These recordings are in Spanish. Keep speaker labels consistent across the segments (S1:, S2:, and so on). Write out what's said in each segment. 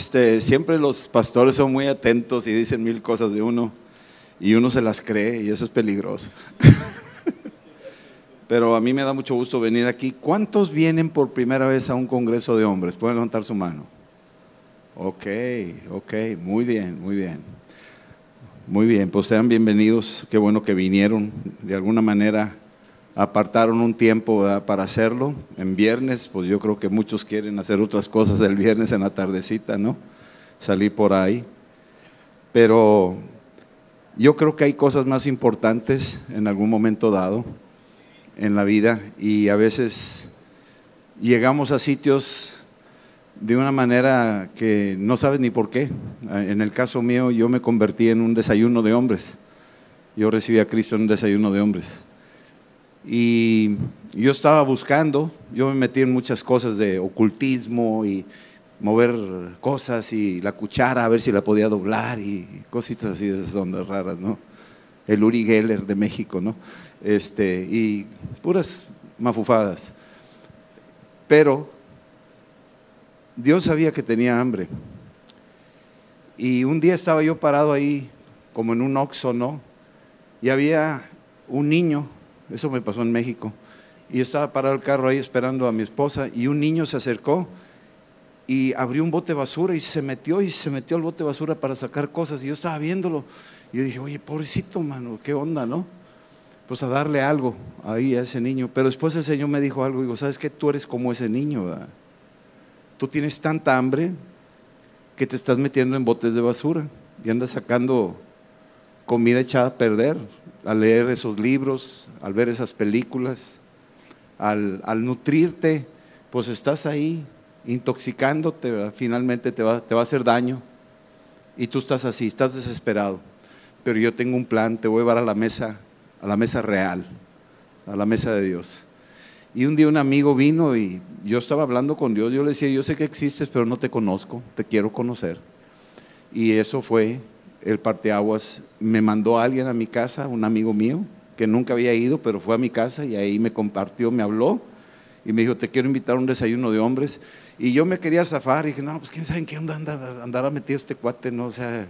S1: este, siempre los pastores son muy atentos y dicen mil cosas de uno y uno se las cree y eso es peligroso. Pero a mí me da mucho gusto venir aquí. ¿Cuántos vienen por primera vez a un congreso de hombres? Pueden levantar su mano. Ok, ok, muy bien, muy bien. Muy bien, pues sean bienvenidos. Qué bueno que vinieron. De alguna manera apartaron un tiempo para hacerlo. En viernes, pues yo creo que muchos quieren hacer otras cosas el viernes en la tardecita, ¿no? Salir por ahí. Pero yo creo que hay cosas más importantes en algún momento dado en la vida y a veces llegamos a sitios de una manera que no sabes ni por qué. En el caso mío, yo me convertí en un desayuno de hombres. Yo recibí a Cristo en un desayuno de hombres. Y yo estaba buscando, yo me metí en muchas cosas de ocultismo y mover cosas y la cuchara a ver si la podía doblar y cositas así de esas ondas raras, ¿no? El Uri Geller de México, ¿no? Este, y puras mafufadas. Pero Dios sabía que tenía hambre. Y un día estaba yo parado ahí, como en un oxo, ¿no? Y había un niño, eso me pasó en México, y estaba parado el carro ahí esperando a mi esposa, y un niño se acercó y abrió un bote de basura y se metió y se metió al bote de basura para sacar cosas, y yo estaba viéndolo, y dije, oye, pobrecito, mano, qué onda, ¿no? Pues a darle algo ahí a ese niño. Pero después el Señor me dijo algo, digo, ¿sabes qué? Tú eres como ese niño. Tú tienes tanta hambre que te estás metiendo en botes de basura y andas sacando comida echada a perder al leer esos libros, al ver esas películas, al, nutrirte, pues estás ahí intoxicándote, finalmente te va, te va a hacer daño y tú estás así, estás desesperado. Pero yo tengo un plan, te voy a llevar a la mesa, a la mesa real, a la mesa de Dios. Y un día un amigo vino y yo estaba hablando con Dios, yo le decía, yo sé que existes, pero no te conozco, te quiero conocer. Y eso fue el parteaguas. Me mandó a alguien a mi casa, un amigo mío, que nunca había ido, pero fue a mi casa y ahí me compartió, me habló y me dijo, te quiero invitar a un desayuno de hombres. Y yo me quería zafar y dije, no, pues quién sabe en qué onda andará metido este cuate, no, o sea,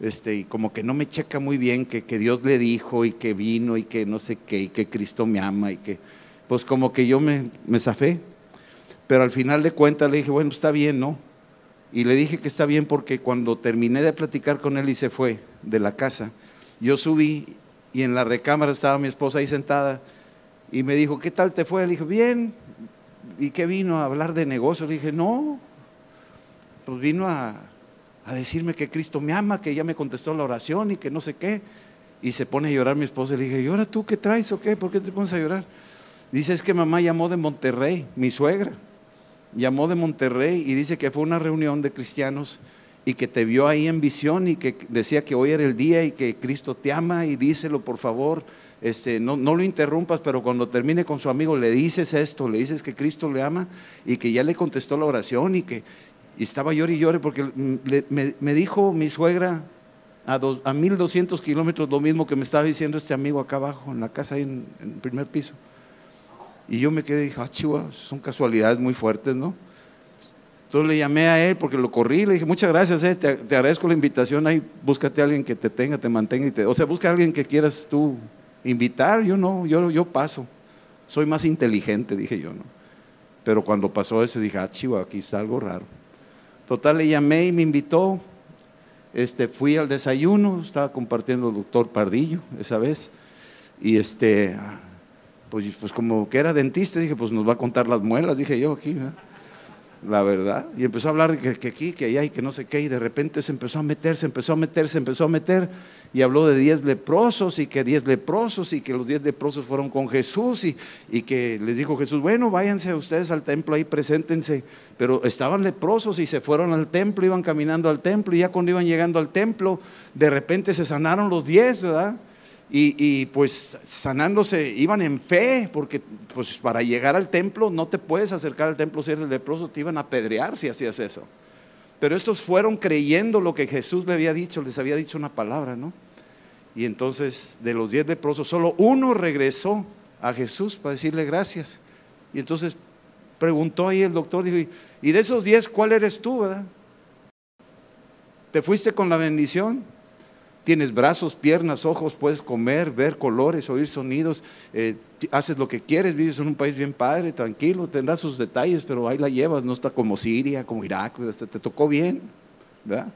S1: este, y como que no me checa muy bien que, que Dios le dijo y que vino y que no sé qué, y que Cristo me ama y que pues como que yo me, me zafé. Pero al final de cuentas le dije, bueno, está bien, ¿no? Y le dije que está bien porque cuando terminé de platicar con él y se fue de la casa, yo subí y en la recámara estaba mi esposa ahí sentada y me dijo, ¿qué tal te fue? Le dije, bien. ¿Y qué vino a hablar de negocio? Le dije, no, pues vino a, a decirme que Cristo me ama, que ya me contestó la oración y que no sé qué. Y se pone a llorar mi esposa. Le dije, ¿y ahora tú qué traes o qué? ¿Por qué te pones a llorar? Dice, es que mamá llamó de Monterrey, mi suegra, llamó de Monterrey y dice que fue una reunión de cristianos y que te vio ahí en visión y que decía que hoy era el día y que Cristo te ama y díselo por favor, este, no, no lo interrumpas, pero cuando termine con su amigo le dices esto, le dices que Cristo le ama y que ya le contestó la oración y que estaba llore y llore porque me, dijo mi suegra a, dos, a 1200 kilómetros lo mismo que me estaba diciendo este amigo acá abajo en la casa ahí en el primer piso. Y yo me quedé y dije, ah, chihuahua, son casualidades muy fuertes, ¿no? Entonces le llamé a él porque lo corrí, le dije, muchas gracias, eh, te, agradezco la invitación, ahí búscate a alguien que te tenga, te mantenga, y te, o sea, busca a alguien que quieras tú invitar, yo no, yo, yo paso, soy más inteligente, dije yo, ¿no? Pero cuando pasó eso dije, ah, chihuahua, aquí está algo raro. Total, le llamé y me invitó, este, fui al desayuno, estaba compartiendo el doctor Pardillo esa vez, y este, pues, pues como que era dentista, dije, pues nos va a contar las muelas, dije yo aquí, la verdad. Y empezó a hablar que, que, aquí, que allá y que no sé qué, y de repente se empezó a meter, se empezó a meter, se empezó a meter, y habló de diez leprosos, y que diez leprosos, y que los diez leprosos fueron con Jesús, y, y que les dijo Jesús, bueno, váyanse ustedes al templo ahí, preséntense. Pero estaban leprosos y se fueron al templo, iban caminando al templo, y ya cuando iban llegando al templo, de repente se sanaron los diez, ¿verdad? Y, pues sanándose, iban en fe, porque pues para llegar al templo no te puedes acercar al templo si eres leproso, te iban a apedrear si hacías eso. Pero estos fueron creyendo lo que Jesús le había dicho, les había dicho una palabra, ¿no? Y entonces de los diez leprosos, solo uno regresó a Jesús para decirle gracias. Y entonces preguntó ahí el doctor, dijo, y de esos 10, ¿cuál eres tú, verdad? ¿Te fuiste con la bendición? Tienes brazos, piernas, ojos, puedes comer, ver colores, oír sonidos, eh, haces lo que quieres, vives en un país bien padre, tranquilo, tendrás sus detalles, pero ahí la llevas, no está como Siria, como Irak, te, te tocó bien, ¿verdad?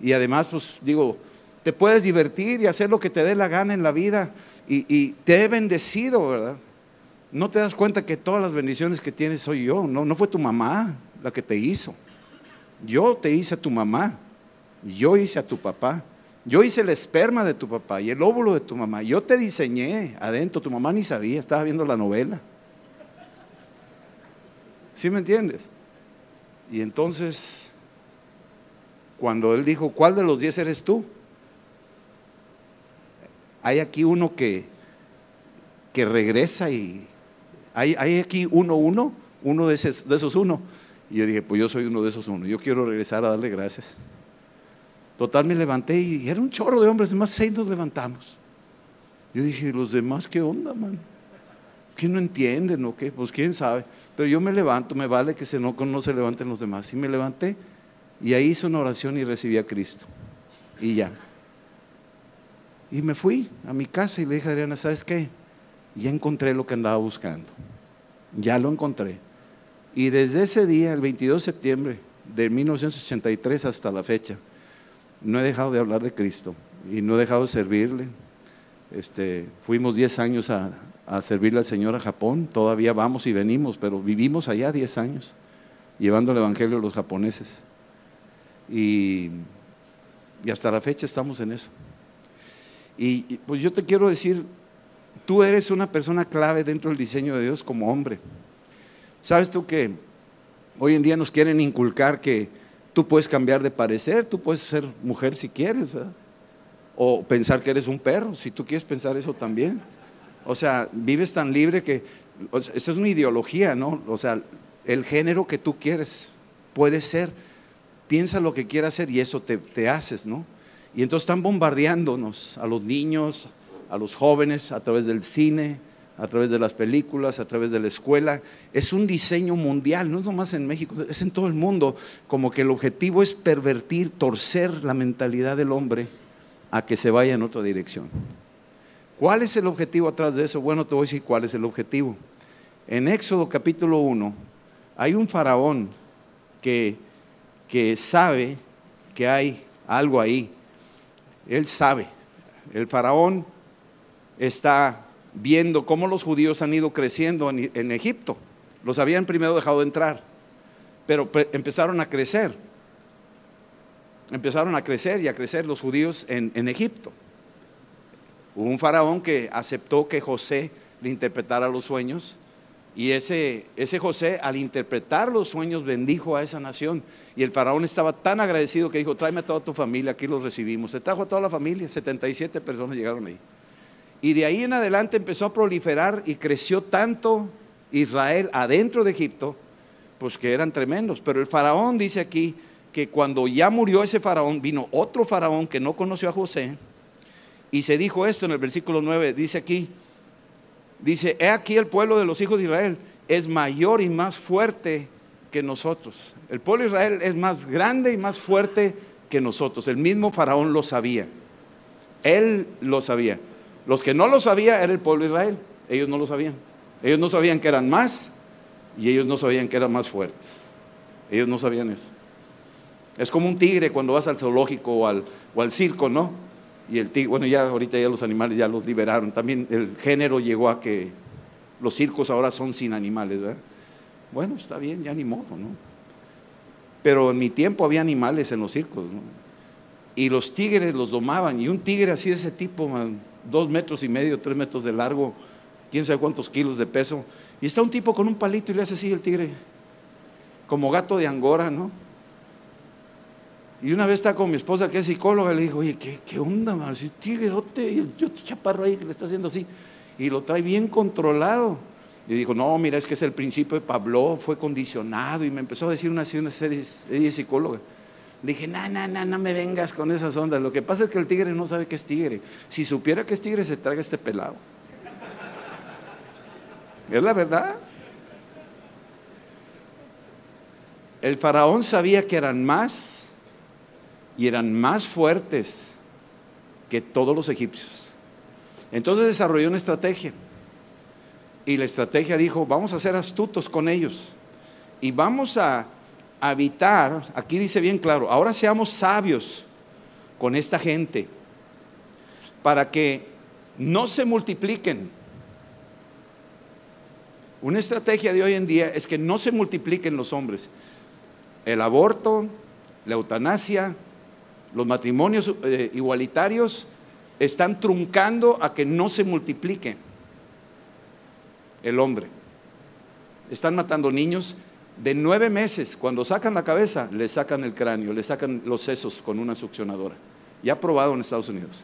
S1: Y además, pues digo, te puedes divertir y hacer lo que te dé la gana en la vida y, y te he bendecido, ¿verdad? No te das cuenta que todas las bendiciones que tienes soy yo, no, no fue tu mamá la que te hizo. Yo te hice a tu mamá, yo hice a tu papá. Yo hice el esperma de tu papá y el óvulo de tu mamá. Yo te diseñé adentro, tu mamá ni sabía, estaba viendo la novela. ¿Sí me entiendes? Y entonces, cuando él dijo, ¿cuál de los diez eres tú? Hay aquí uno que, que regresa y hay, aquí uno, uno, uno de esos, de esos uno. Y yo dije, pues yo soy uno de esos uno. Yo quiero regresar a darle gracias. Total, me levanté y era un chorro de hombres, más seis nos levantamos. Yo dije, ¿los demás qué onda, man? ¿Qué no entienden o qué? Pues quién sabe. Pero yo me levanto, me vale que se no, no se levanten los demás. Y me levanté y ahí hice una oración y recibí a Cristo. Y ya. Y me fui a mi casa y le dije a Adriana, ¿sabes qué? Ya encontré lo que andaba buscando. Ya lo encontré. Y desde ese día, el 22 de septiembre de 1983 hasta la fecha, no he dejado de hablar de Cristo y no he dejado de servirle. Este, fuimos 10 años a, servirle al Señor a Japón, todavía vamos y venimos, pero vivimos allá 10 años, llevando el Evangelio a los japoneses. Y, hasta la fecha estamos en eso. Y, y pues yo te quiero decir, tú eres una persona clave dentro del diseño de Dios como hombre. ¿Sabes tú que hoy en día nos quieren inculcar que Tú puedes cambiar de parecer, tú puedes ser mujer si quieres, o pensar que eres un perro, si tú quieres pensar eso también. O sea, vives tan libre que, esa es una ideología, ¿no? O sea, el género que tú quieres puede ser, piensa lo que quieras hacer y eso te haces, ¿no? Y entonces están bombardeándonos a los niños, a los jóvenes, a través del cine, a través de las películas, a través de la escuela. Es un diseño mundial, no es nomás en México, es en todo el mundo, como que el objetivo es pervertir, torcer la mentalidad del hombre a que se vaya en otra dirección. ¿Cuál es el objetivo atrás de eso? Bueno, te voy a decir cuál es el objetivo. En Éxodo capítulo 1 hay un faraón que, que sabe que hay algo ahí. Él sabe. El faraón está viendo cómo los judíos han ido creciendo en, Egipto. Los habían primero dejado de entrar, pero empezaron a crecer. Empezaron a crecer y a crecer los judíos en, en Egipto. Hubo un faraón que aceptó que José le interpretara los sueños y ese, ese José al interpretar los sueños bendijo a esa nación. Y el faraón estaba tan agradecido que dijo, tráeme a toda tu familia, aquí los recibimos. Se trajo a toda la familia, 77 personas llegaron ahí. Y de ahí en adelante empezó a proliferar y creció tanto Israel adentro de Egipto, pues que eran tremendos. Pero el faraón dice aquí que cuando ya murió ese faraón, vino otro faraón que no conoció a José, y se dijo esto en el versículo 9, dice aquí, dice, he aquí el pueblo de los hijos de Israel es mayor y más fuerte que nosotros. El pueblo de Israel es más grande y más fuerte que nosotros. El mismo faraón lo sabía. Él lo sabía. Los que no lo sabían era el pueblo de Israel. Ellos no lo sabían. Ellos no sabían que eran más y ellos no sabían que eran más fuertes. Ellos no sabían eso. Es como un tigre cuando vas al zoológico o al, o al circo, ¿no? Y el tigre, bueno, ya ahorita ya los animales ya los liberaron. También el género llegó a que los circos ahora son sin animales, ¿verdad? Bueno, está bien, ya ni modo, ¿no? Pero en mi tiempo había animales en los circos, ¿no? Y los tigres los domaban. Y un tigre así de ese tipo, dos metros y medio, tres metros de largo, quién sabe cuántos kilos de peso. Y está un tipo con un palito y le hace así el tigre, como gato de angora, ¿no? Y una vez está con mi esposa que es psicóloga, le dijo, oye, ¿qué, onda, man? Si tigreote, yo te chaparro ahí que le está haciendo así. Y lo trae bien controlado. Y dijo, no, mira, es que es el principio de Pablo, fue condicionado. Y me empezó a decir una, una serie, ella es psicóloga. Dije, no, no, no, no me vengas con esas ondas. Lo que pasa es que el tigre no sabe que es tigre. Si supiera que es tigre, se traga este pelado. Es la verdad. El faraón sabía que eran más y eran más fuertes que todos los egipcios. Entonces desarrolló una estrategia. Y la estrategia dijo, vamos a ser astutos con ellos. Y vamos a habitar, aquí dice bien claro, ahora seamos sabios con esta gente para que no se multipliquen. Una estrategia de hoy en día es que no se multipliquen los hombres. El aborto, la eutanasia, los matrimonios eh, igualitarios están truncando a que no se multiplique el hombre. Están matando niños de nueve meses. Cuando sacan la cabeza, le sacan el cráneo, le sacan los sesos con una succionadora. Ya probado en Estados Unidos.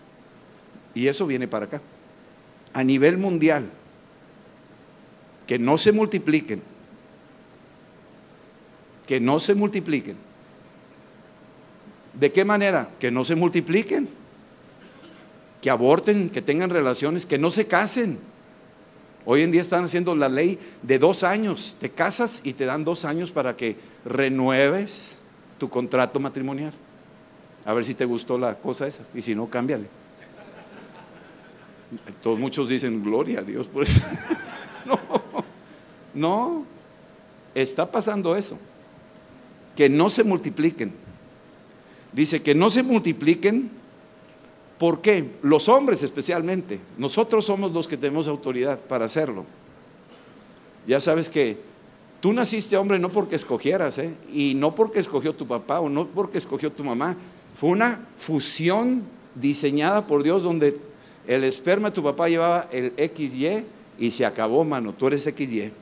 S1: Y eso viene para acá. A nivel mundial. Que no se multipliquen. Que no se multipliquen. ¿De qué manera? Que no se multipliquen que aborten, que tengan relaciones, que no se casen. Hoy en día están haciendo la ley de dos años. Te casas y te dan dos años para que renueves tu contrato matrimonial. A ver si te gustó la cosa esa. Y si no, cámbiale. Todos, muchos dicen, gloria a Dios por eso. no, no. Está pasando eso. Que no se multipliquen. Dice que no se multipliquen ¿Por qué? Los hombres especialmente. Nosotros somos los que tenemos autoridad para hacerlo. Ya sabes que tú naciste hombre no porque escogieras, ¿eh? y no porque escogió tu papá o no porque escogió tu mamá. Fue una fusión diseñada por Dios donde el esperma de tu papá llevaba el XY y se acabó, mano. Tú eres XY.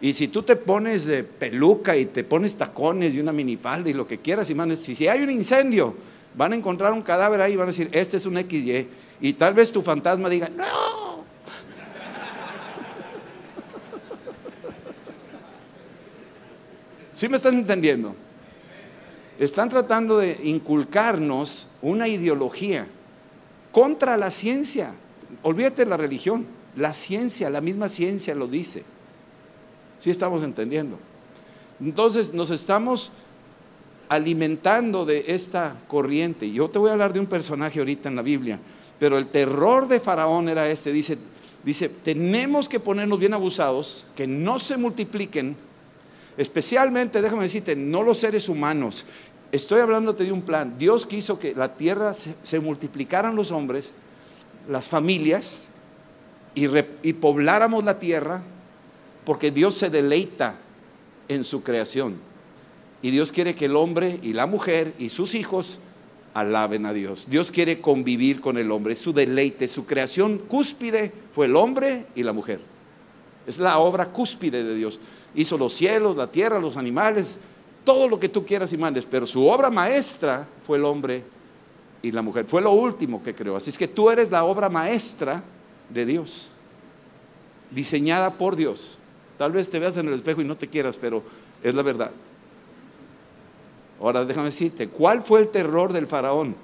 S1: Y si tú te pones de peluca y te pones tacones y una minifalda y lo que quieras, y manes, si, si hay un incendio, van a encontrar un cadáver ahí y van a decir, este es un XY. Y tal vez tu fantasma diga, no. ¿Sí me están entendiendo? Están tratando de inculcarnos una ideología contra la ciencia. Olvídate la religión. La ciencia, la misma ciencia lo dice. ¿Sí estamos entendiendo? Entonces nos estamos alimentando de esta corriente. Yo te voy a hablar de un personaje ahorita en la Biblia, pero el terror de Faraón era este. Dice, dice, tenemos que ponernos bien abusados, que no se multipliquen, especialmente, déjame decirte, no los seres humanos. Estoy hablándote de un plan. Dios quiso que la tierra se, multiplicaran los hombres, las familias, y, y pobláramos la tierra, porque Dios se deleita en su creación. Y Dios quiere que el hombre y la mujer y sus hijos alaben a Dios. Dios quiere convivir con el hombre. Su deleite, su creación cúspide fue el hombre y la mujer. Es la obra cúspide de Dios. Hizo los cielos, la tierra, los animales, todo lo que tú quieras y mandes. Pero su obra maestra fue el hombre y la mujer. Fue lo último que creó. Así es que tú eres la obra maestra de Dios. Diseñada por Dios. Tal vez te veas en el espejo y no te quieras, pero es la verdad. Ahora déjame decirte, ¿cuál fue el terror del faraón?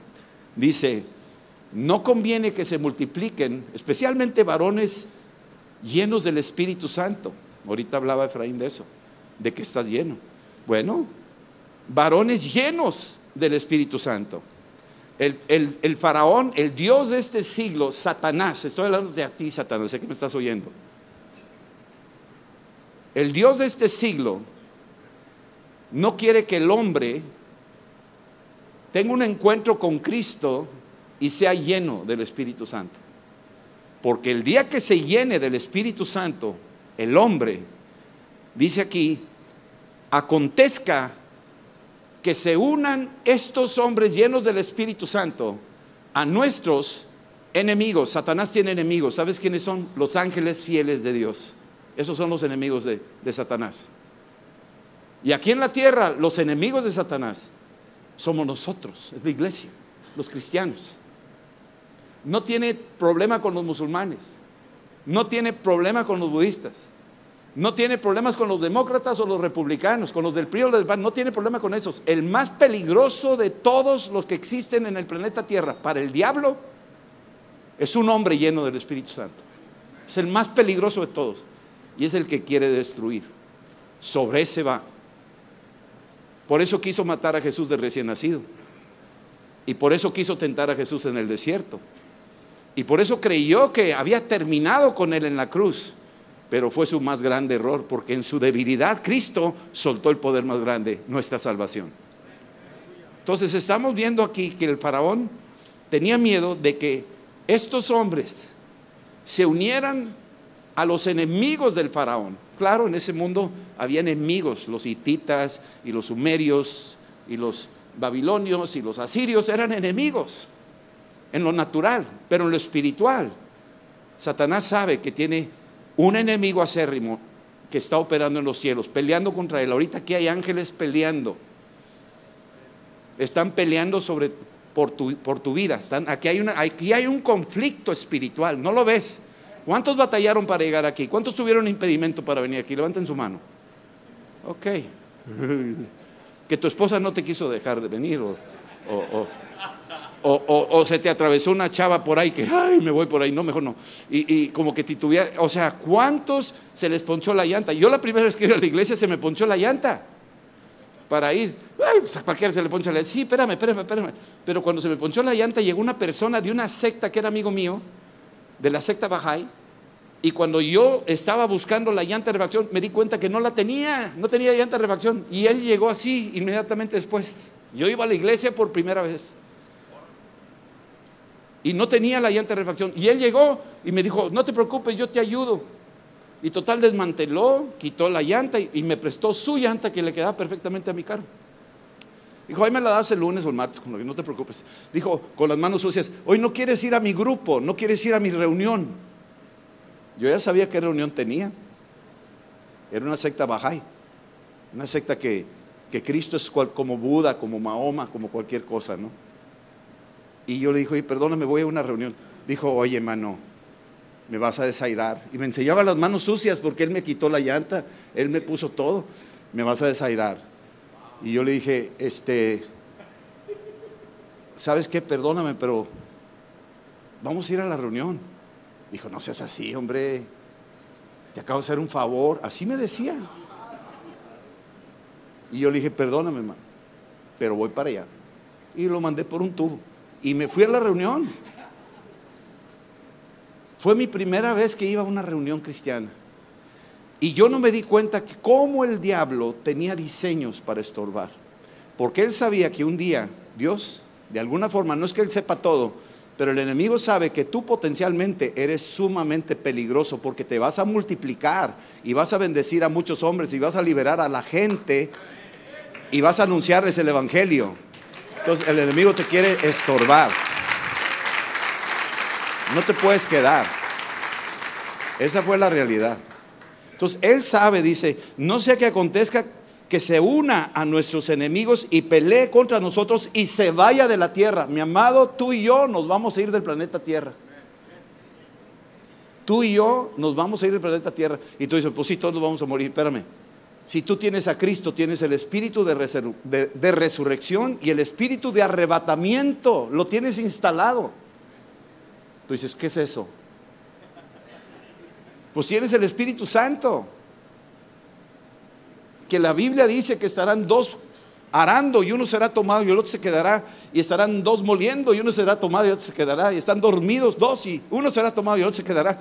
S1: Dice, no conviene que se multipliquen, especialmente varones llenos del Espíritu Santo. Ahorita hablaba Efraín de eso, de que estás lleno. Bueno, varones llenos del Espíritu Santo. El, el, faraón, el Dios de este siglo, Satanás, estoy hablando de a ti, Satanás, sé que me estás oyendo. El Dios de este siglo no quiere que el hombre tenga un encuentro con Cristo y sea lleno del Espíritu Santo. Porque el día que se llene del Espíritu Santo, el hombre, dice aquí, acontezca que se unan estos hombres llenos del Espíritu Santo a nuestros enemigos. Satanás tiene enemigos. ¿Sabes quiénes son? Los ángeles fieles de Dios. Esos son los enemigos de, de Satanás. Y aquí en la tierra, los enemigos de Satanás somos nosotros, es la iglesia, los cristianos. No tiene problema con los musulmanes, no tiene problema con los budistas, no tiene problemas con los demócratas o los republicanos, con los del PRI o del PAN, no tiene problema con esos. El más peligroso de todos los que existen en el planeta Tierra para el diablo es un hombre lleno del Espíritu Santo. Es el más peligroso de todos y es el que quiere destruir. Sobre ese va. Por eso quiso matar a Jesús de recién nacido. Y por eso quiso tentar a Jesús en el desierto. Y por eso creyó que había terminado con él en la cruz. Pero fue su más grande error, porque en su debilidad Cristo soltó el poder más grande, nuestra salvación. Entonces estamos viendo aquí que el faraón tenía miedo de que estos hombres se unieran a los enemigos del faraón. Claro, en ese mundo había enemigos, los hititas y los sumerios y los babilonios y los asirios eran enemigos en lo natural, pero en lo espiritual. Satanás sabe que tiene un enemigo acérrimo que está operando en los cielos, peleando contra él. Ahorita aquí hay ángeles peleando. Están peleando sobre por tu, por tu vida. Están, aquí, hay una, aquí hay un conflicto espiritual, ¿no lo ves? ¿Cuántos batallaron para llegar aquí? ¿Cuántos tuvieron impedimento para venir aquí? Levanten su mano. Ok. Que tu esposa no te quiso dejar de venir o, o, se te atravesó una chava por ahí que, ay, me voy por ahí, no, mejor no. Y, como que titubear, o sea, ¿cuántos se les ponchó la llanta? Yo la primera vez que iba a la iglesia se me ponchó la llanta para ir. Ay, pues a cualquiera se le poncha la llanta. Sí, espérame, espérame, espérame. Pero cuando se me ponchó la llanta llegó una persona de una secta que era amigo mío de la secta Bahá'í, y cuando yo estaba buscando la llanta de refacción, me di cuenta que no la tenía, no tenía llanta de refacción. Y él llegó así inmediatamente después. Yo iba a la iglesia por primera vez. Y no tenía la llanta de refacción. Y él llegó y me dijo, no te preocupes, yo te ayudo. Y total desmanteló, quitó la llanta y, me prestó su llanta que le quedaba perfectamente a mi carro. Dijo, ahí me la das el lunes o el martes, no te preocupes. Dijo, con las manos sucias, hoy no quieres ir a mi grupo, no quieres ir a mi reunión. Yo ya sabía qué reunión tenía. Era una secta Bahá'í, una secta que, que Cristo es como Buda, como Mahoma, como cualquier cosa, ¿no? Y yo le dije, oye, perdóname, voy a una reunión. Dijo, oye, hermano, me vas a desairar. Y me enseñaba las manos sucias porque él me quitó la llanta, él me puso todo, me vas a desairar. Y yo le dije, este, ¿sabes qué? Perdóname, pero vamos a ir a la reunión. Dijo, no seas así, hombre, te acabo de hacer un favor. Así me decía. Y yo le dije, perdóname, hermano, pero voy para allá. Y lo mandé por un tubo. Y me fui a la reunión. Fue mi primera vez que iba a una reunión cristiana. Y yo no me di cuenta que cómo el diablo tenía diseños para estorbar. Porque él sabía que un día Dios, de alguna forma, no es que él sepa todo, pero el enemigo sabe que tú potencialmente eres sumamente peligroso porque te vas a multiplicar y vas a bendecir a muchos hombres y vas a liberar a la gente y vas a anunciarles el evangelio. Entonces el enemigo te quiere estorbar. No te puedes quedar. Esa fue la realidad. Entonces, Él sabe, dice, no sea que acontezca que se una a nuestros enemigos y pelee contra nosotros y se vaya de la tierra. Mi amado, tú y yo nos vamos a ir del planeta Tierra. Tú y yo nos vamos a ir del planeta Tierra. Y tú dices, pues sí, todos vamos a morir. Espérame. Si tú tienes a Cristo, tienes el espíritu de, de resurrección y el espíritu de arrebatamiento. Lo tienes instalado. Tú dices, ¿qué es eso? Pues tienes el Espíritu Santo. Que la Biblia dice que estarán dos arando y uno será tomado y el otro se quedará. Y estarán dos moliendo y uno será tomado y el otro se quedará. Y están dormidos dos y uno será tomado y el otro se quedará.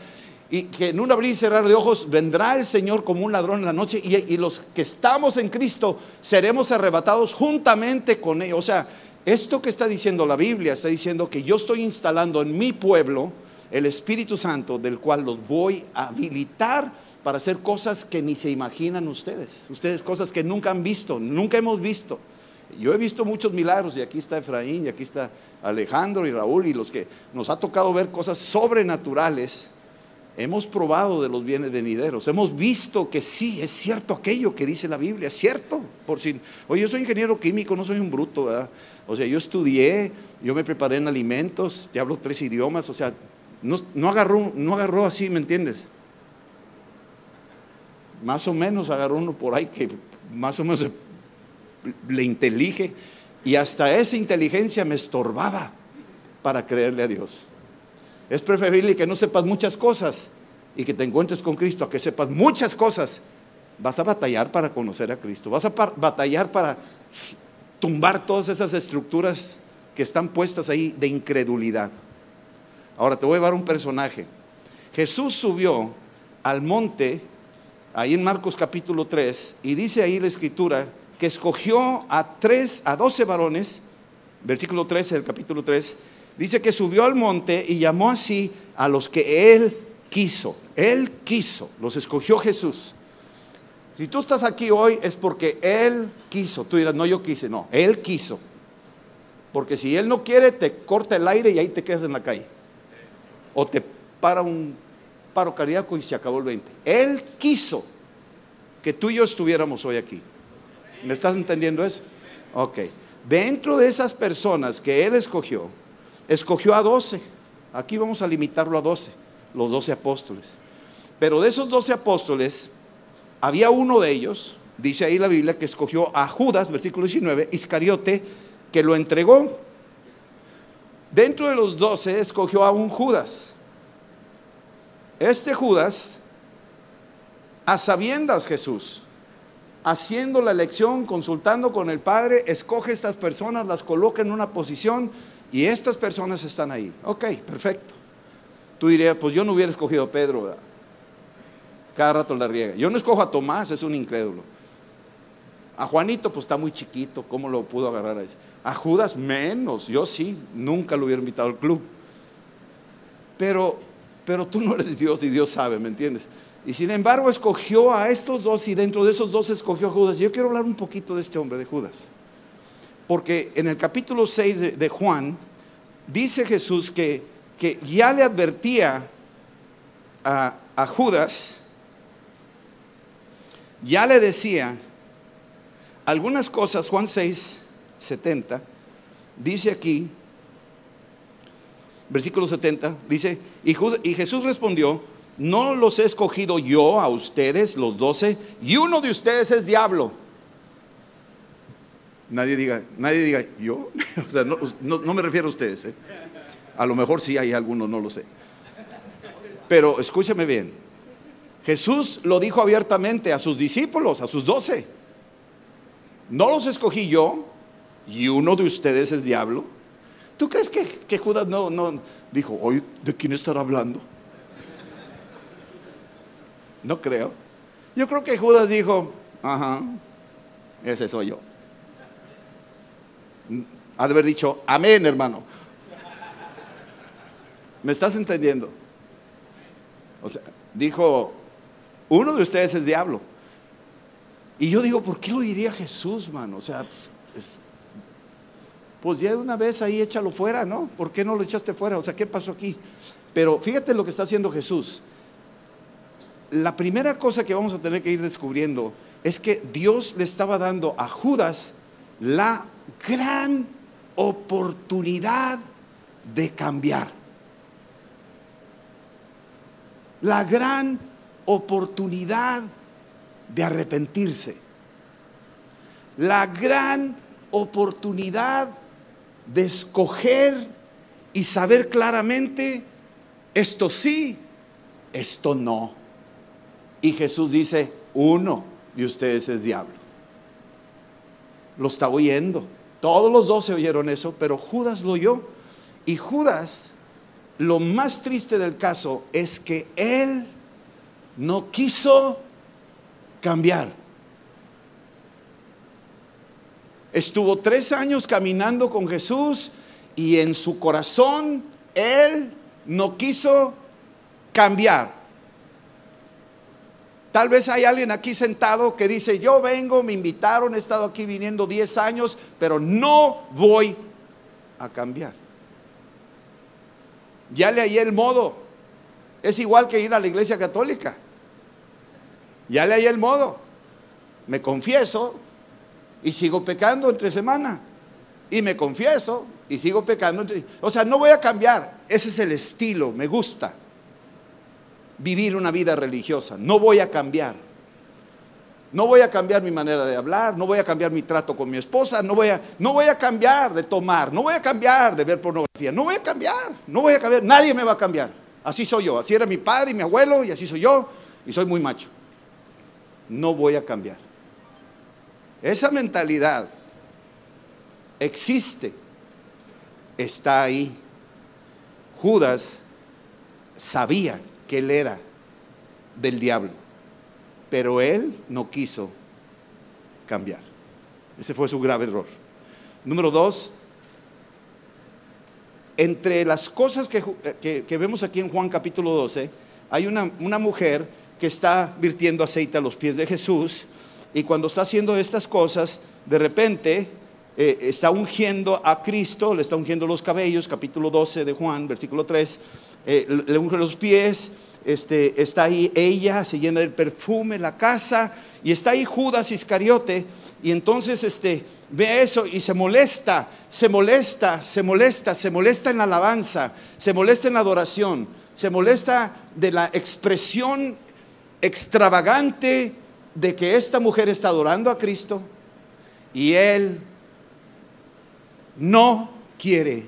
S1: Y que en un abrir y cerrar de ojos vendrá el Señor como un ladrón en la noche y, y los que estamos en Cristo seremos arrebatados juntamente con ellos. O sea, esto que está diciendo la Biblia está diciendo que yo estoy instalando en mi pueblo el Espíritu Santo del cual los voy a habilitar para hacer cosas que ni se imaginan ustedes. Ustedes cosas que nunca han visto, nunca hemos visto. Yo he visto muchos milagros y aquí está Efraín y aquí está Alejandro y Raúl y los que nos ha tocado ver cosas sobrenaturales. Hemos probado de los bienes venideros, hemos visto que sí, es cierto aquello que dice la Biblia, es cierto. Por si, oye, yo soy ingeniero químico, no soy un bruto, ¿verdad? O sea, yo estudié, yo me preparé en alimentos, te hablo tres idiomas, o sea, no, agarró, no agarró así, ¿me entiendes? Más o menos agarró uno por ahí que más o menos le intelige y hasta esa inteligencia me estorbaba para creerle a Dios. Es preferible que no sepas muchas cosas y que te encuentres con Cristo a que sepas muchas cosas. Vas a batallar para conocer a Cristo, vas a batallar para tumbar todas esas estructuras que están puestas ahí de incredulidad. Ahora te voy a llevar un personaje. Jesús subió al monte, ahí en Marcos capítulo 3, y dice ahí la escritura que escogió a tres, a doce varones, versículo 13 del capítulo 3, dice que subió al monte y llamó así a los que él quiso. Él quiso, los escogió Jesús. Si tú estás aquí hoy es porque Él quiso. Tú dirás, no, yo quise, no, Él quiso. Porque si Él no quiere, te corta el aire y ahí te quedas en la calle. O te para un paro cardíaco y se acabó el 20. Él quiso que tú y yo estuviéramos hoy aquí. ¿Me estás entendiendo eso? Ok. Dentro de esas personas que Él escogió, escogió a 12. Aquí vamos a limitarlo a 12, los 12 apóstoles. Pero de esos 12 apóstoles, había uno de ellos, dice ahí la Biblia, que escogió a Judas, versículo 19, Iscariote, que lo entregó. Dentro de los 12 escogió a un Judas. Este Judas, a sabiendas Jesús, haciendo la elección, consultando con el Padre, escoge estas personas, las coloca en una posición y estas personas están ahí. Ok, perfecto. Tú dirías, pues yo no hubiera escogido a Pedro. Cada rato la riega. Yo no escojo a Tomás, es un incrédulo. A Juanito, pues está muy chiquito, ¿cómo lo pudo agarrar a ese? A Judas, menos. Yo sí, nunca lo hubiera invitado al club. Pero, pero tú no eres Dios y Dios sabe, ¿me entiendes? Y sin embargo escogió a estos dos y dentro de esos dos escogió a Judas. Yo quiero hablar un poquito de este hombre, de Judas. Porque en el capítulo 6 de, Juan dice Jesús que, que, ya le advertía a, a Judas, ya le decía algunas cosas, Juan 6, 70, dice aquí, versículo 70, dice, y, Jesús respondió, no los he escogido yo a ustedes, los doce, y uno de ustedes es diablo. Nadie diga, nadie diga, yo, no, me refiero a ustedes. ¿eh? A lo mejor sí hay algunos, no lo sé. Pero escúchame bien, Jesús lo dijo abiertamente a sus discípulos, a sus doce. No los escogí yo, y uno de ustedes es diablo. ¿Tú crees que, Judas no, no dijo, hoy de quién estará hablando? No creo. Yo creo que Judas dijo, ajá, ese soy yo. Ha de haber dicho, amén, hermano. ¿Me estás entendiendo? O sea, dijo, uno de ustedes es diablo. Y yo digo, ¿por qué lo diría Jesús, mano? O sea, pues ya de una vez ahí échalo fuera, ¿no? ¿Por qué no lo echaste fuera? O sea, ¿qué pasó aquí? Pero fíjate lo que está haciendo Jesús la primera cosa que vamos a tener que ir descubriendo es que Dios le estaba dando a Judas la gran oportunidad de cambiar. La gran oportunidad de arrepentirse. La gran oportunidad de escoger y saber claramente, esto sí, esto no. Y Jesús dice, uno de ustedes es diablo. Lo está oyendo. Todos los dos se oyeron eso, pero Judas lo oyó. Y Judas, lo más triste del caso es que él no quiso cambiar. Estuvo tres años caminando con Jesús y en su corazón él no quiso cambiar. Tal vez hay alguien aquí sentado que dice, yo vengo, me invitaron, he estado aquí viniendo 10 años, pero no voy a cambiar. Ya le hallé el modo. Es igual que ir a la iglesia católica. Ya le hallé el modo. Me confieso y sigo pecando entre semana. Y me confieso y sigo pecando. Entre... O sea, no voy a cambiar. Ese es el estilo, me gusta vivir una vida religiosa. No voy a cambiar. No voy a cambiar mi manera de hablar, no voy a cambiar mi trato con mi esposa, no voy a, no voy a cambiar de tomar, no voy a cambiar de ver pornografía, no voy a cambiar, no voy a cambiar, nadie me va a cambiar. Así soy yo, así era mi padre y mi abuelo y así soy yo y soy muy macho. No voy a cambiar. Esa mentalidad existe, está ahí. Judas sabía que él era del diablo, pero él no quiso cambiar. Ese fue su grave error. Número dos, entre las cosas que, vemos aquí en Juan capítulo 12, hay una, una mujer que está virtiendo aceite a los pies de Jesús y cuando está haciendo estas cosas, de repente eh, está ungiendo a Cristo, le está ungiendo los cabellos, capítulo 12 de Juan, versículo 3, eh, le unge los pies, este, está ahí ella, se llena del perfume la casa, y está ahí Judas Iscariote, y entonces este, ve eso y se molesta, se molesta, se molesta, se molesta en la alabanza, se molesta en la adoración, se molesta de la expresión extravagante de que esta mujer está adorando a Cristo y él no quiere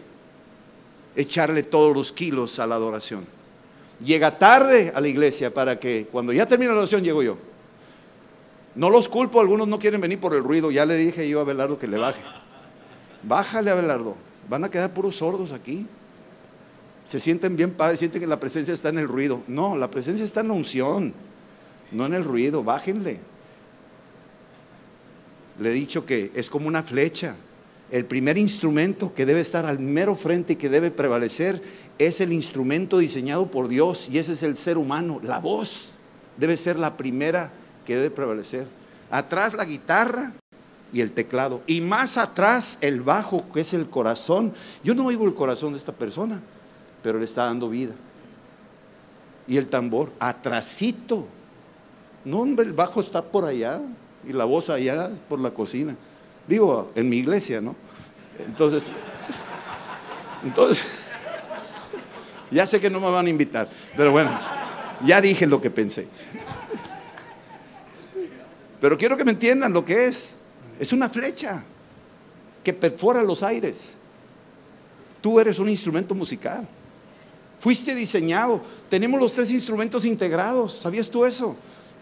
S1: echarle todos los kilos a la adoración. Llega tarde a la iglesia para que cuando ya termine la adoración llego yo. No los culpo, algunos no quieren venir por el ruido. Ya le dije yo a Belardo que le baje. Bájale a Belardo. Van a quedar puros sordos aquí. Se sienten bien padres, sienten que la presencia está en el ruido. No, la presencia está en la unción, no en el ruido. Bájenle. Le he dicho que es como una flecha. El primer instrumento que debe estar al mero frente y que debe prevalecer es el instrumento diseñado por Dios y ese es el ser humano. La voz debe ser la primera que debe prevalecer. Atrás la guitarra y el teclado. Y más atrás el bajo, que es el corazón. Yo no oigo el corazón de esta persona, pero le está dando vida. Y el tambor, atrasito. No, hombre, el bajo está por allá y la voz allá por la cocina. Digo, en mi iglesia, ¿no? Entonces, entonces, ya sé que no me van a invitar, pero bueno, ya dije lo que pensé. Pero quiero que me entiendan lo que es. Es una flecha que perfora los aires. Tú eres un instrumento musical. Fuiste diseñado. Tenemos los tres instrumentos integrados. ¿Sabías tú eso?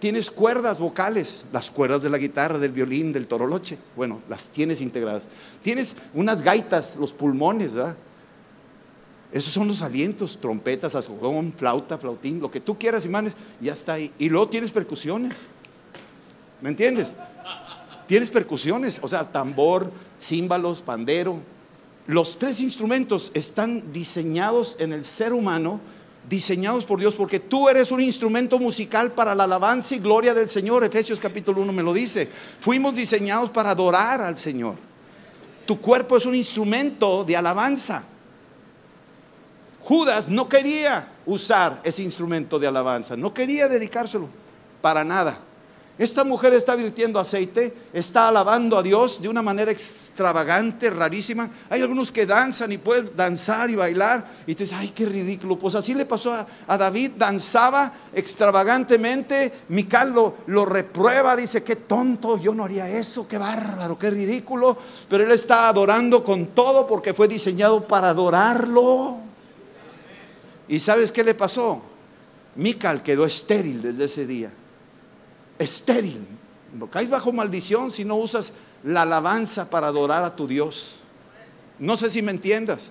S1: Tienes cuerdas vocales, las cuerdas de la guitarra, del violín, del toroloche. Bueno, las tienes integradas. Tienes unas gaitas, los pulmones, ¿verdad? Esos son los alientos, trompetas, azogón, flauta, flautín, lo que tú quieras, imanes, ya está ahí. Y luego tienes percusiones. ¿Me entiendes? Tienes percusiones, o sea, tambor, címbalos, pandero. Los tres instrumentos están diseñados en el ser humano diseñados por Dios, porque tú eres un instrumento musical para la alabanza y gloria del Señor. Efesios capítulo 1 me lo dice. Fuimos diseñados para adorar al Señor. Tu cuerpo es un instrumento de alabanza. Judas no quería usar ese instrumento de alabanza, no quería dedicárselo para nada. Esta mujer está virtiendo aceite, está alabando a Dios de una manera extravagante, rarísima. Hay algunos que danzan y pueden danzar y bailar y te dices, ay, qué ridículo. Pues así le pasó a, David, danzaba extravagantemente. Mical lo, lo, reprueba, dice, qué tonto, yo no haría eso, qué bárbaro, qué ridículo. Pero él está adorando con todo porque fue diseñado para adorarlo. ¿Y sabes qué le pasó? Mical quedó estéril desde ese día estéril. Caes bajo maldición si no usas la alabanza para adorar a tu Dios. No sé si me entiendas.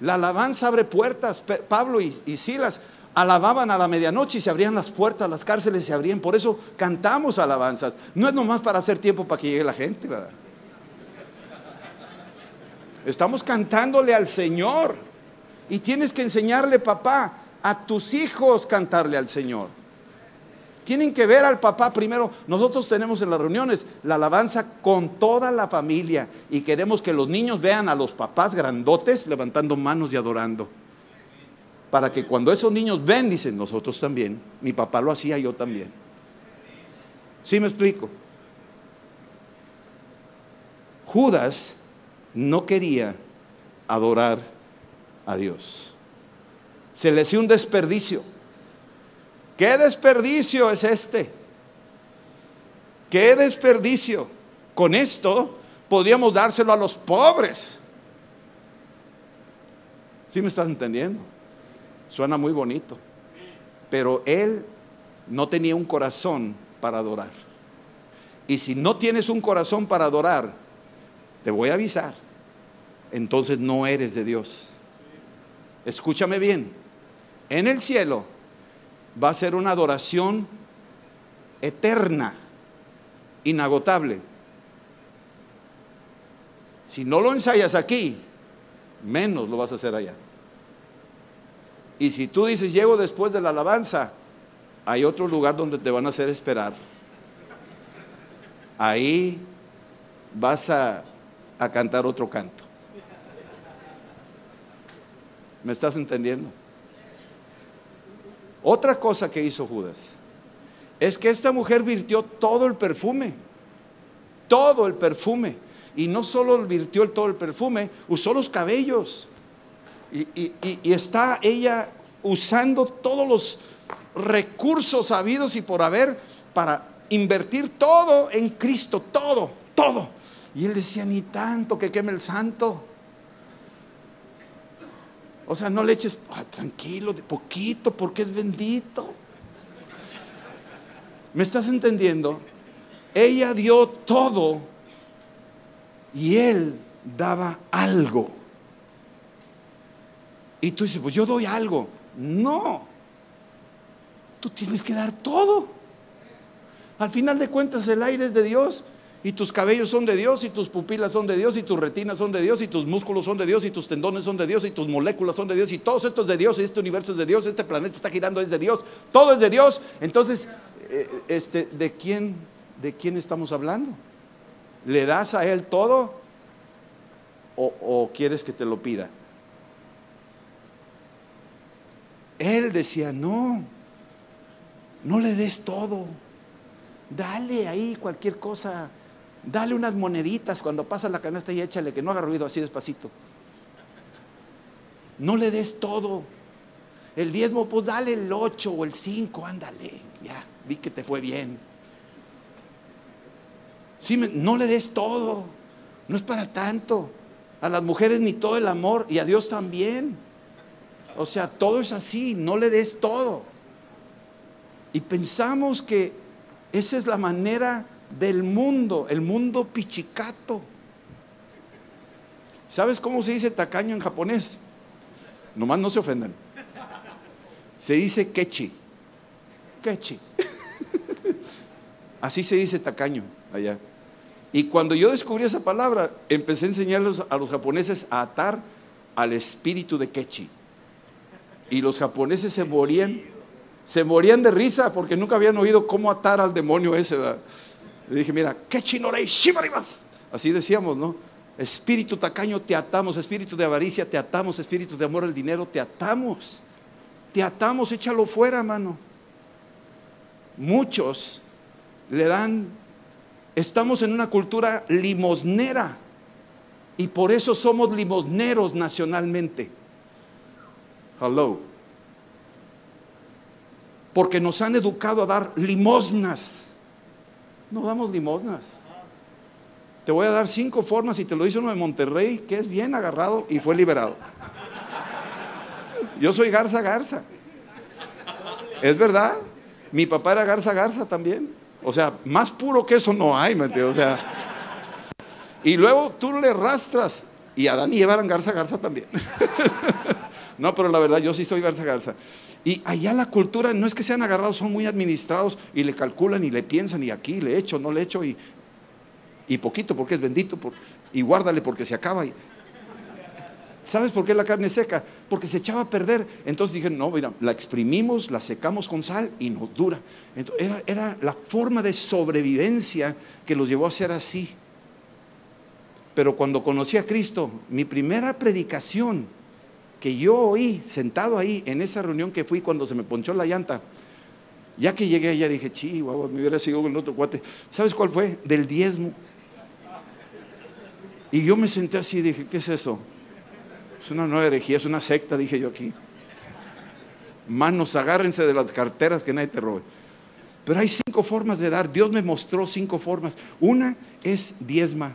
S1: La alabanza abre puertas. Pablo y, Silas alababan a la medianoche y se abrían las puertas, las cárceles se abrían. Por eso cantamos alabanzas. No es nomás para hacer tiempo para que llegue la gente, ¿verdad? Estamos cantándole al Señor. Y tienes que enseñarle, papá, a tus hijos cantarle al Señor. Tienen que ver al papá primero. Nosotros tenemos en las reuniones la alabanza con toda la familia y queremos que los niños vean a los papás grandotes levantando manos y adorando. Para que cuando esos niños ven, dicen, nosotros también. Mi papá lo hacía, yo también. ¿Sí me explico? Judas no quería adorar a Dios. Se le hacía un desperdicio. ¿Qué desperdicio es este? ¿Qué desperdicio? Con esto podríamos dárselo a los pobres. ¿Sí me estás entendiendo? Suena muy bonito. Pero él no tenía un corazón para adorar. Y si no tienes un corazón para adorar, te voy a avisar, entonces no eres de Dios. Escúchame bien, en el cielo va a ser una adoración eterna, inagotable. Si no lo ensayas aquí, menos lo vas a hacer allá. Y si tú dices, llego después de la alabanza, hay otro lugar donde te van a hacer esperar. Ahí vas a, a cantar otro canto. ¿Me estás entendiendo? Otra cosa que hizo Judas es que esta mujer virtió todo el perfume, todo el perfume. Y no solo virtió todo el perfume, usó los cabellos. Y, y está ella usando todos los recursos habidos y por haber para invertir todo en Cristo, todo, todo. Y él decía, ni tanto que queme el santo. O sea, no le eches, tranquilo, de poquito, porque es bendito. ¿Me estás entendiendo? Ella dio todo y él daba algo. Y tú dices, pues yo doy algo. No, tú tienes que dar todo. Al final de cuentas el aire es de Dios y tus cabellos son de Dios y tus pupilas son de Dios y tus retinas son de Dios y tus músculos son de Dios y tus tendones son de Dios y tus moléculas son de Dios y todo esto es de Dios y este universo es de Dios, este planeta está girando es de Dios, todo es de Dios. Entonces, eh, este, ¿de quién, ¿de quién estamos hablando? ¿Le das a Él todo o, o quieres que te lo pida? Él decía, no, no le des todo. Dale ahí cualquier cosa. Dale unas moneditas cuando pasa la canasta y échale que no haga ruido así despacito. No le des todo. El diezmo, pues dale el 8 o el 5, ándale. Ya, vi que te fue bien. Sí, no le des todo. No es para tanto. A las mujeres ni todo el amor y a Dios también. O sea, todo es así, no le des todo. Y pensamos que esa es la manera del mundo, el mundo pichicato. ¿Sabes cómo se dice tacaño en japonés? Nomás no se ofendan. Se dice kechi. Kechi. Así se dice tacaño allá. Y cuando yo descubrí esa palabra, empecé a enseñarles a los japoneses a atar al espíritu de kechi. Y los japoneses se morían, se morían de risa porque nunca habían oído cómo atar al demonio ese. Le dije, mira, ¿qué chinorei shimarimas? Así decíamos, ¿no? Espíritu tacaño te atamos, espíritu de avaricia te atamos, espíritu de amor al dinero te atamos. Te atamos, échalo fuera, mano. Muchos le dan, estamos en una cultura limosnera y por eso somos limosneros nacionalmente. Hello. Porque nos han educado a dar limosnas. No damos limosnas. Te voy a dar cinco formas y te lo dice uno de Monterrey que es bien agarrado y fue liberado. Yo soy Garza Garza. Es verdad. Mi papá era Garza Garza también. O sea, más puro que eso no hay, ¿me O sea. Y luego tú le rastras. Y Adán y Eva eran Garza Garza también. No, pero la verdad, yo sí soy Garza Garza. Y allá la cultura no es que sean agarrados, son muy administrados y le calculan y le piensan y aquí le echo, no le echo y, y poquito porque es bendito y guárdale porque se acaba. ¿Sabes por qué la carne seca? Porque se echaba a perder. Entonces dije, no, mira, la exprimimos, la secamos con sal y nos dura. era, era la forma de sobrevivencia que los llevó a ser así. Pero cuando conocí a Cristo, mi primera predicación que yo oí sentado ahí en esa reunión que fui cuando se me ponchó la llanta, ya que llegué ya dije, chihuahua, me hubiera sido con el otro cuate. ¿Sabes cuál fue? Del diezmo. Y yo me senté así y dije, ¿qué es eso? Es una nueva herejía, es una secta, dije yo aquí. Manos, agárrense de las carteras que nadie te robe. Pero hay cinco formas de dar. Dios me mostró cinco formas. Una es diezma.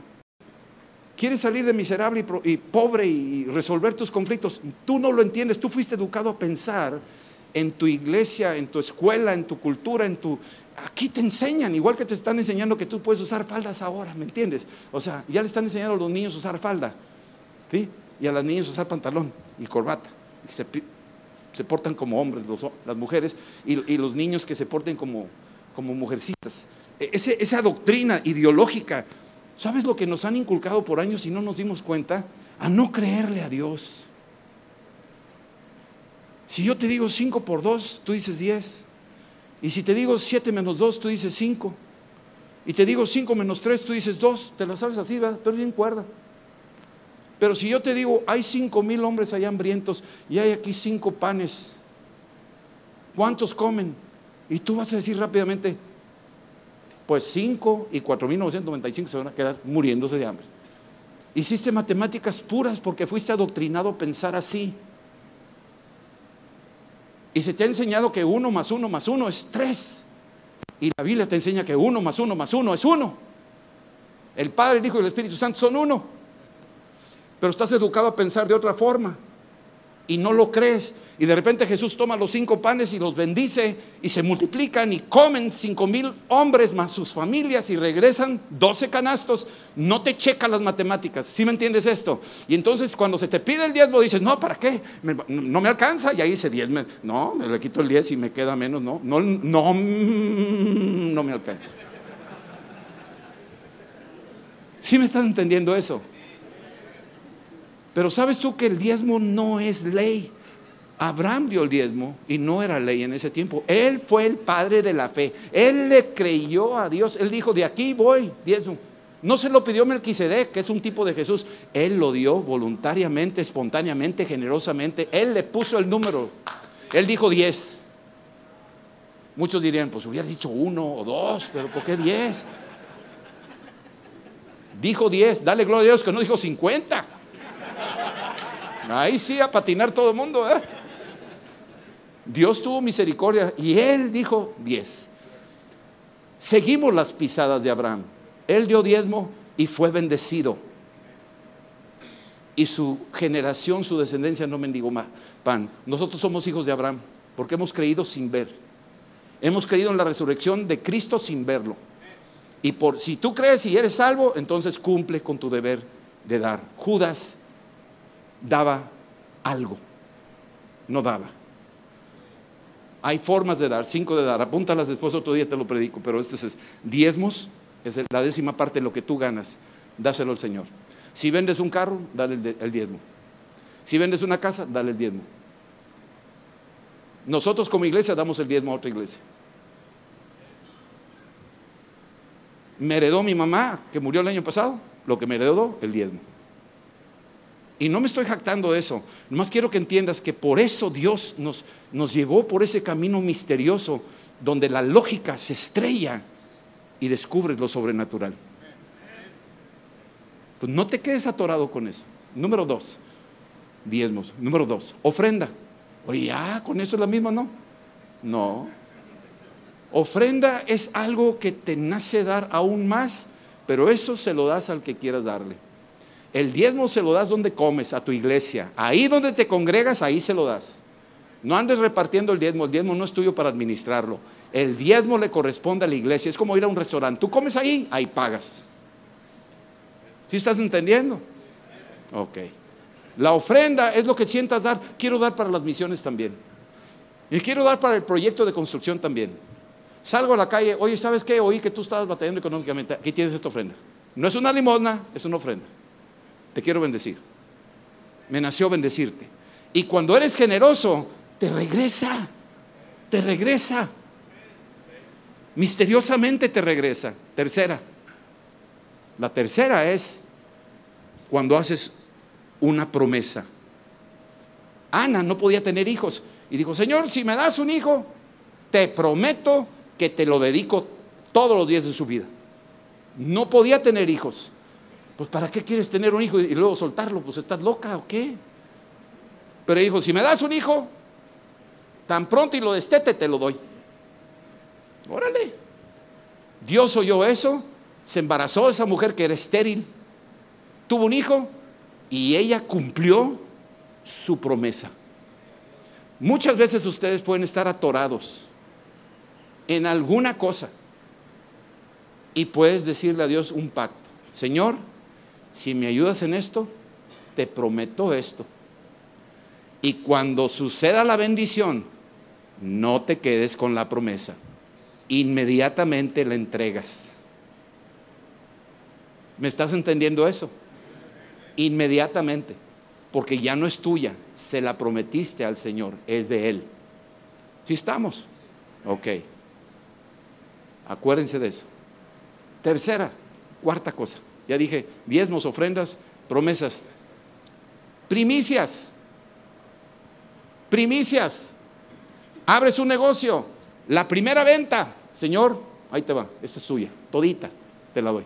S1: ¿Quieres salir de miserable y, pobre y resolver tus conflictos? Tú no lo entiendes. Tú fuiste educado a pensar en tu iglesia, en tu escuela, en tu cultura, en tu... Aquí te enseñan, igual que te están enseñando que tú puedes usar faldas ahora, ¿me entiendes? O sea, ya le están enseñando a los niños a usar falda. ¿Sí? Y a las niñas usar pantalón y corbata. Y se, se, portan como hombres, las mujeres, y, los niños que se porten como, como mujercitas. E, esa doctrina ideológica, ¿sabes lo que nos han inculcado por años y no nos dimos cuenta? A no creerle a Dios. Si yo te digo 5 por 2, tú dices 10. Y si te digo 7 menos 2, tú dices 5. Y te digo 5 menos 3, tú dices 2. Te la sabes así, ¿verdad? Estoy bien cuerda. Pero si yo te digo, hay 5 mil hombres allá hambrientos y hay aquí 5 panes, ¿cuántos comen? Y tú vas a decir rápidamente, pues 5 y 4.995 se van a quedar muriéndose de hambre. Hiciste matemáticas puras porque fuiste adoctrinado a pensar así. Y se te ha enseñado que uno más uno más uno es tres. Y la Biblia te enseña que uno más uno más uno es uno. El Padre, el Hijo y el Espíritu Santo son uno. Pero estás educado a pensar de otra forma y no lo crees. Y de repente Jesús toma los cinco panes y los bendice y se multiplican y comen cinco mil hombres más sus familias y regresan doce canastos. No te checa las matemáticas. ¿Sí me entiendes esto? Y entonces cuando se te pide el diezmo dices, no, ¿para qué? no me alcanza. Y ahí dice diez. No, me le quito el diez y me queda menos. No, no, no, no me alcanza. ¿Sí me estás entendiendo eso? Pero sabes tú que el diezmo no es ley. Abraham dio el diezmo y no era ley en ese tiempo. Él fue el padre de la fe. Él le creyó a Dios. Él dijo, de aquí voy, diezmo. No se lo pidió Melquisedec, que es un tipo de Jesús. Él lo dio voluntariamente, espontáneamente, generosamente. Él le puso el número. Él dijo diez. Muchos dirían, pues hubiera dicho uno o dos, pero ¿por qué diez? Dijo diez. Dale gloria a Dios que no dijo cincuenta. Ahí sí, a patinar todo el mundo. ¿eh? Dios tuvo misericordia y Él dijo diez. Seguimos las pisadas de Abraham. Él dio diezmo y fue bendecido. Y su generación, su descendencia no mendigó más pan. Nosotros somos hijos de Abraham porque hemos creído sin ver. Hemos creído en la resurrección de Cristo sin verlo. Y por si tú crees y eres salvo, entonces cumple con tu deber de dar. Judas daba algo, no daba. Hay formas de dar, cinco de dar, apúntalas después otro día te lo predico, pero este es diezmos, es la décima parte de lo que tú ganas, dáselo al Señor. Si vendes un carro, dale el, diezmo. Si vendes una casa, dale el diezmo. Nosotros como iglesia damos el diezmo a otra iglesia. Me heredó mi mamá, que murió el año pasado, lo que me heredó, el diezmo. Y no me estoy jactando de eso, nomás quiero que entiendas que por eso Dios nos, nos llevó por ese camino misterioso donde la lógica se estrella y descubres lo sobrenatural. Pues no te quedes atorado con eso. Número dos, diezmos. Número dos, ofrenda. Oye, ya, con eso es la misma, ¿no? No. Ofrenda es algo que te nace dar aún más, pero eso se lo das al que quieras darle. El diezmo se lo das donde comes, a tu iglesia. Ahí donde te congregas, ahí se lo das. No andes repartiendo el diezmo, el diezmo no es tuyo para administrarlo. El diezmo le corresponde a la iglesia, es como ir a un restaurante. Tú comes ahí, ahí pagas. ¿Sí estás entendiendo? Ok. La ofrenda es lo que sientas dar. Quiero dar para las misiones también. Y quiero dar para el proyecto de construcción también. Salgo a la calle, oye, ¿sabes qué? Oí que tú estabas batallando económicamente. Aquí tienes esta ofrenda. No es una limosna, es una ofrenda te quiero bendecir. Me nació bendecirte. Y cuando eres generoso, te regresa, te regresa. Misteriosamente te regresa. Tercera. La tercera es cuando haces una promesa. Ana no podía tener hijos y dijo, Señor, si me das un hijo, te prometo que te lo dedico todos los días de su vida. No podía tener hijos. Pues ¿para qué quieres tener un hijo y luego soltarlo? Pues estás loca o qué. Pero dijo, si me das un hijo, tan pronto y lo destete, te lo doy. Órale. Dios oyó eso, se embarazó esa mujer que era estéril, tuvo un hijo y ella cumplió su promesa. Muchas veces ustedes pueden estar atorados en alguna cosa y puedes decirle a Dios un pacto. Señor, si me ayudas en esto, te prometo esto. Y cuando suceda la bendición, no te quedes con la promesa. Inmediatamente la entregas. ¿Me estás entendiendo eso? Inmediatamente. Porque ya no es tuya, se la prometiste al Señor, es de Él. ¿Sí estamos? Ok. Acuérdense de eso. Tercera, cuarta cosa. Ya dije, diezmos, ofrendas, promesas. Primicias. Primicias. Abres un negocio. La primera venta. Señor, ahí te va. Esta es suya. Todita. Te la doy.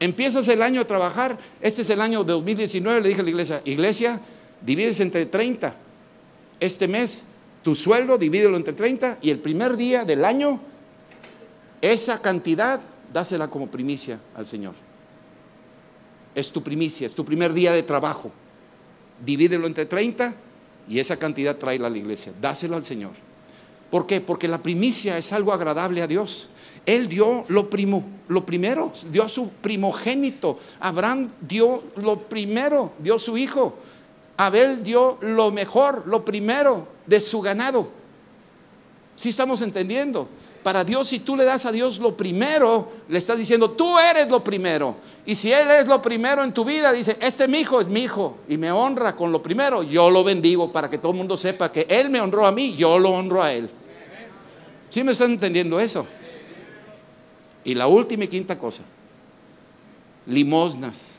S1: Empiezas el año a trabajar. Este es el año de 2019. Le dije a la iglesia, iglesia, divides entre 30. Este mes, tu sueldo, divídelo entre 30. Y el primer día del año, esa cantidad, dásela como primicia al Señor. Es tu primicia, es tu primer día de trabajo. Divídelo entre 30 y esa cantidad tráela a la iglesia. Dáselo al Señor. ¿Por qué? Porque la primicia es algo agradable a Dios. Él dio lo, primo, lo primero, dio a su primogénito. Abraham dio lo primero, dio su hijo. Abel dio lo mejor, lo primero de su ganado. ¿Sí estamos entendiendo? Para Dios, si tú le das a Dios lo primero, le estás diciendo, tú eres lo primero. Y si Él es lo primero en tu vida, dice, este mi hijo es mi hijo y me honra con lo primero, yo lo bendigo para que todo el mundo sepa que Él me honró a mí, yo lo honro a Él. ¿Sí me están entendiendo eso? Y la última y quinta cosa, limosnas.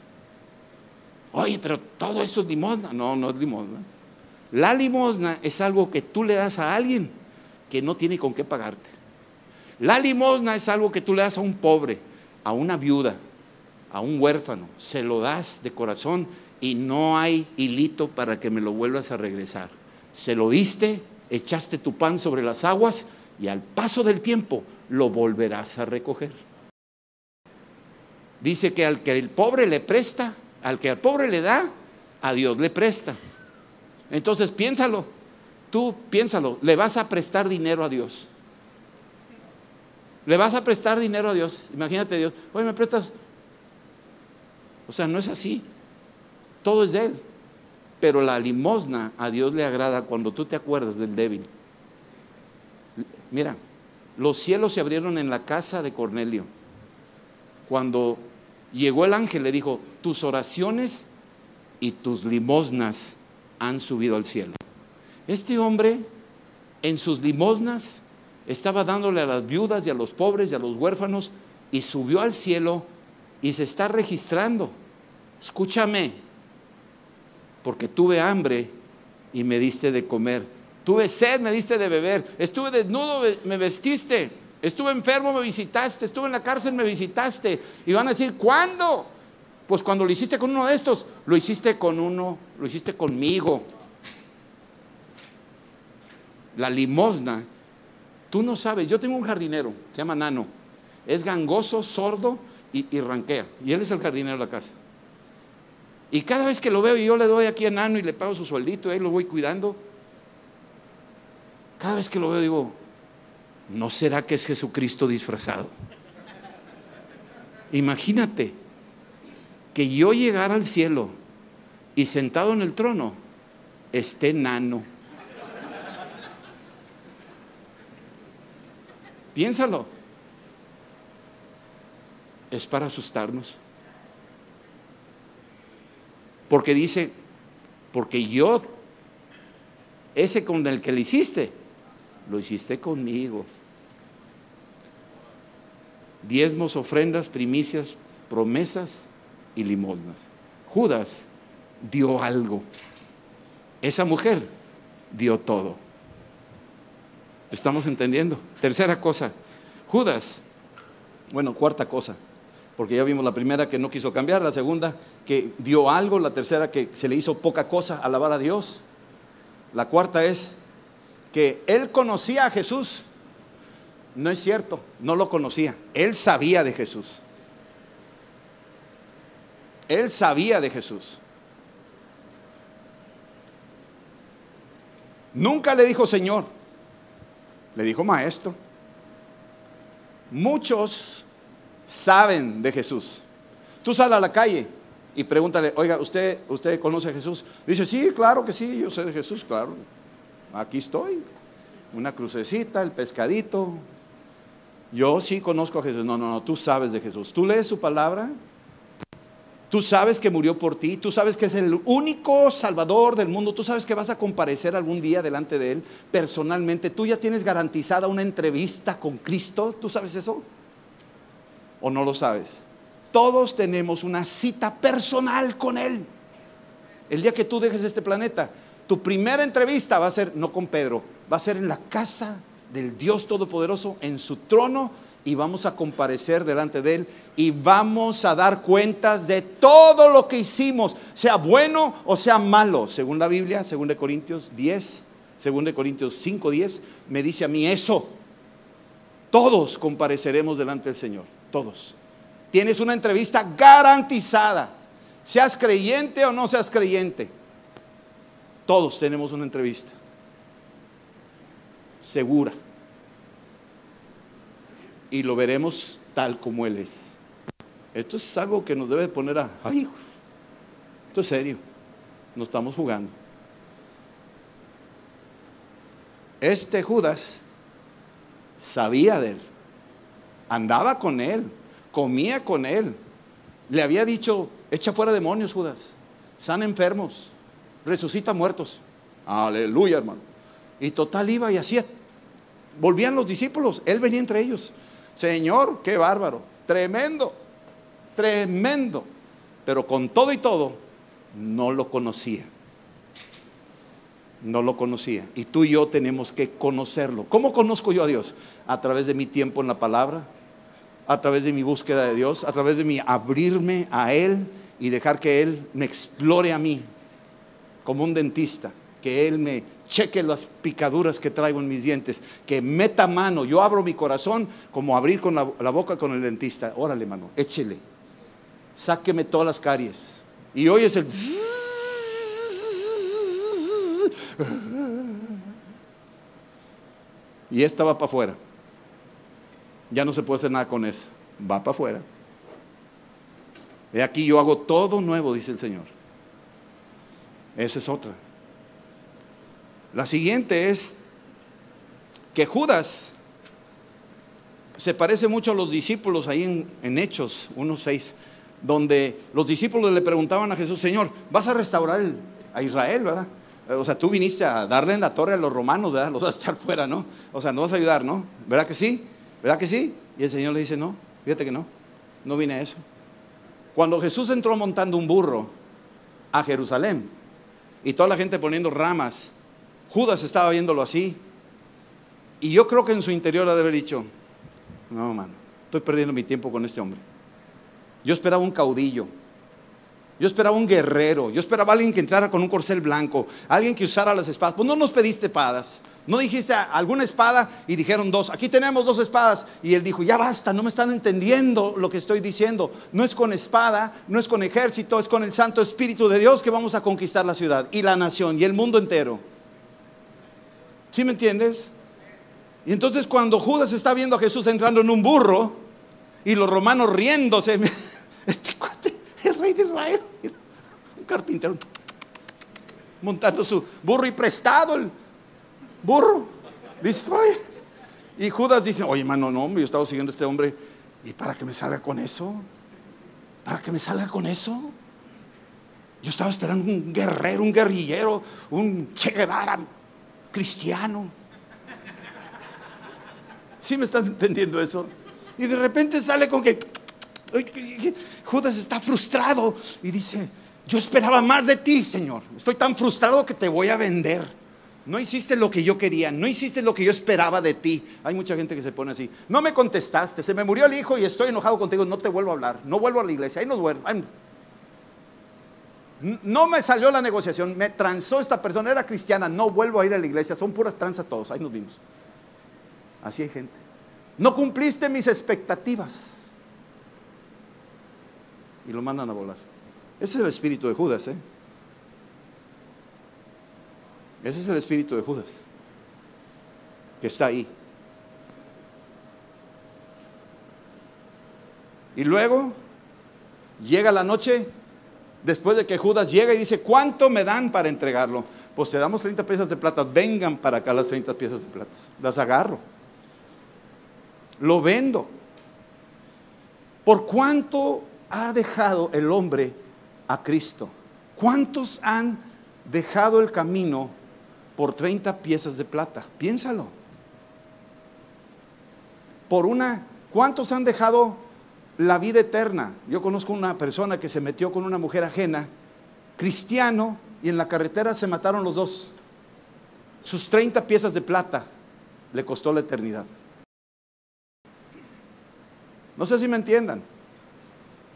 S1: Oye, pero todo eso es limosna. No, no es limosna. La limosna es algo que tú le das a alguien que no tiene con qué pagarte. La limosna es algo que tú le das a un pobre, a una viuda, a un huérfano. Se lo das de corazón y no hay hilito para que me lo vuelvas a regresar. Se lo diste, echaste tu pan sobre las aguas y al paso del tiempo lo volverás a recoger. Dice que al que el pobre le presta, al que al pobre le da, a Dios le presta. Entonces piénsalo, tú piénsalo, le vas a prestar dinero a Dios. Le vas a prestar dinero a Dios. Imagínate Dios, oye, me prestas. O sea, no es así. Todo es de Él. Pero la limosna a Dios le agrada cuando tú te acuerdas del débil. Mira, los cielos se abrieron en la casa de Cornelio. Cuando llegó el ángel le dijo, tus oraciones y tus limosnas han subido al cielo. Este hombre en sus limosnas estaba dándole a las viudas y a los pobres y a los huérfanos y subió al cielo y se está registrando. Escúchame, porque tuve hambre y me diste de comer. Tuve sed, me diste de beber. Estuve desnudo, me vestiste. Estuve enfermo, me visitaste. Estuve en la cárcel, me visitaste. Y van a decir, ¿cuándo? Pues cuando lo hiciste con uno de estos, lo hiciste con uno, lo hiciste conmigo. La limosna Tú no sabes, yo tengo un jardinero, se llama Nano, es gangoso, sordo y, ranquea, y él es el jardinero de la casa. Y cada vez que lo veo y yo le doy aquí a Nano y le pago su sueldito, ahí lo voy cuidando, cada vez que lo veo digo, ¿no será que es Jesucristo disfrazado? Imagínate que yo llegara al cielo y sentado en el trono esté Nano Piénsalo. Es para asustarnos. Porque dice, porque yo, ese con el que le hiciste, lo hiciste conmigo. Diezmos, ofrendas, primicias, promesas y limosnas. Judas dio algo. Esa mujer dio todo. ¿Estamos entendiendo? Tercera cosa, Judas. Bueno, cuarta cosa, porque ya vimos la primera que no quiso cambiar, la segunda que dio algo, la tercera que se le hizo poca cosa, alabar a Dios. La cuarta es que él conocía a Jesús. No es cierto, no lo conocía. Él sabía de Jesús. Él sabía de Jesús. Nunca le dijo Señor. Le dijo maestro. Muchos saben de Jesús. Tú sales a la calle y pregúntale, oiga, ¿usted, ¿usted conoce a Jesús? Dice, sí, claro que sí, yo sé de Jesús, claro. Aquí estoy. Una crucecita, el pescadito. Yo sí conozco a Jesús. No, no, no, tú sabes de Jesús. Tú lees su palabra. Tú sabes que murió por ti. Tú sabes que es el único salvador del mundo. Tú sabes que vas a comparecer algún día delante de Él personalmente. Tú ya tienes garantizada una entrevista con Cristo. ¿Tú sabes eso? ¿O no lo sabes? Todos tenemos una cita personal con Él. El día que tú dejes este planeta, tu primera entrevista va a ser no con Pedro, va a ser en la casa del Dios Todopoderoso, en su trono, y vamos a comparecer delante de Él y vamos a dar cuentas de todo lo que hicimos, sea bueno o sea malo, según la Biblia, según de Corintios 10, según de Corintios 5, 10, me dice a mí eso. Todos compareceremos delante del Señor, todos tienes una entrevista garantizada. Seas creyente o no seas creyente. Todos tenemos una entrevista. Segura. Y lo veremos tal como Él es. Esto es algo que nos debe poner a... Ay, esto es serio. No estamos jugando. Este Judas sabía de él. Andaba con él comía con él. Le había dicho, echa fuera demonios, Judas, sana enfermos, resucita muertos. Aleluya, hermano. Y total iba y hacía. Volvían los discípulos, él venía entre ellos. Señor, qué bárbaro, tremendo, tremendo. Pero con todo y todo, no lo conocía. No lo conocía. Y tú y yo tenemos que conocerlo. ¿Cómo conozco yo a Dios? A través de mi tiempo en la palabra, a través de mi búsqueda de Dios, a través de mi abrirme a Él y dejar que Él me explore a mí como un dentista, que Él me cheque las picaduras que traigo en mis dientes, que meta mano, yo abro mi corazón como abrir con la, boca con el dentista. Órale, mano, échele, sáqueme todas las caries. Y hoy es el... Y esta va para afuera ya no se puede hacer nada con eso. Va para afuera. He aquí yo hago todo nuevo, dice el Señor. Esa es otra. La siguiente es que Judas se parece mucho a los discípulos ahí en, en Hechos 1.6, donde los discípulos le preguntaban a Jesús, Señor, ¿vas a restaurar a Israel, verdad? O sea, tú viniste a darle en la torre a los romanos, ¿verdad? Los vas a echar fuera, ¿no? O sea, no vas a ayudar, ¿no? ¿Verdad que sí? ¿Verdad que sí? Y el Señor le dice, no, fíjate que no, no vine a eso. Cuando Jesús entró montando un burro a Jerusalén y toda la gente poniendo ramas, Judas estaba viéndolo así. Y yo creo que en su interior ha de haber dicho, no, mano, estoy perdiendo mi tiempo con este hombre. Yo esperaba un caudillo. Yo esperaba un guerrero. Yo esperaba alguien que entrara con un corcel blanco. Alguien que usara las espadas. Pues no nos pediste espadas. No dijiste alguna espada y dijeron dos. Aquí tenemos dos espadas. Y él dijo, ya basta, no me están entendiendo lo que estoy diciendo. No es con espada, no es con ejército, es con el Santo Espíritu de Dios que vamos a conquistar la ciudad y la nación y el mundo entero. ¿Sí me entiendes? Y entonces cuando Judas está viendo a Jesús entrando en un burro y los romanos riéndose, este cuate, el rey de Israel, un carpintero, montando su burro y prestado el burro. Dice. Y Judas dice, oye, hermano, no, yo estaba siguiendo a este hombre. ¿Y para que me salga con eso? ¿Para que me salga con eso? Yo estaba esperando un guerrero, un guerrillero, un Che Guevara cristiano. ¿Sí me estás entendiendo eso? Y de repente sale con que Judas está frustrado y dice, yo esperaba más de ti, Señor. Estoy tan frustrado que te voy a vender. No hiciste lo que yo quería, no hiciste lo que yo esperaba de ti. Hay mucha gente que se pone así. No me contestaste, se me murió el hijo y estoy enojado contigo, no te vuelvo a hablar, no vuelvo a la iglesia, ahí no duermo. No me salió la negociación, me transó esta persona, era cristiana, no vuelvo a ir a la iglesia, son puras tranzas todos, ahí nos vimos. Así hay gente. No cumpliste mis expectativas. Y lo mandan a volar. Ese es el espíritu de Judas, ¿eh? Ese es el espíritu de Judas, que está ahí. Y luego llega la noche Después de que Judas llega y dice, ¿cuánto me dan para entregarlo? Pues te damos 30 piezas de plata, vengan para acá las 30 piezas de plata. Las agarro. Lo vendo. ¿Por cuánto ha dejado el hombre a Cristo? ¿Cuántos han dejado el camino por 30 piezas de plata? Piénsalo. Por una, ¿cuántos han dejado la vida eterna? Yo conozco una persona que se metió con una mujer ajena, cristiano, y en la carretera se mataron los dos. Sus 30 piezas de plata le costó la eternidad. No sé si me entiendan.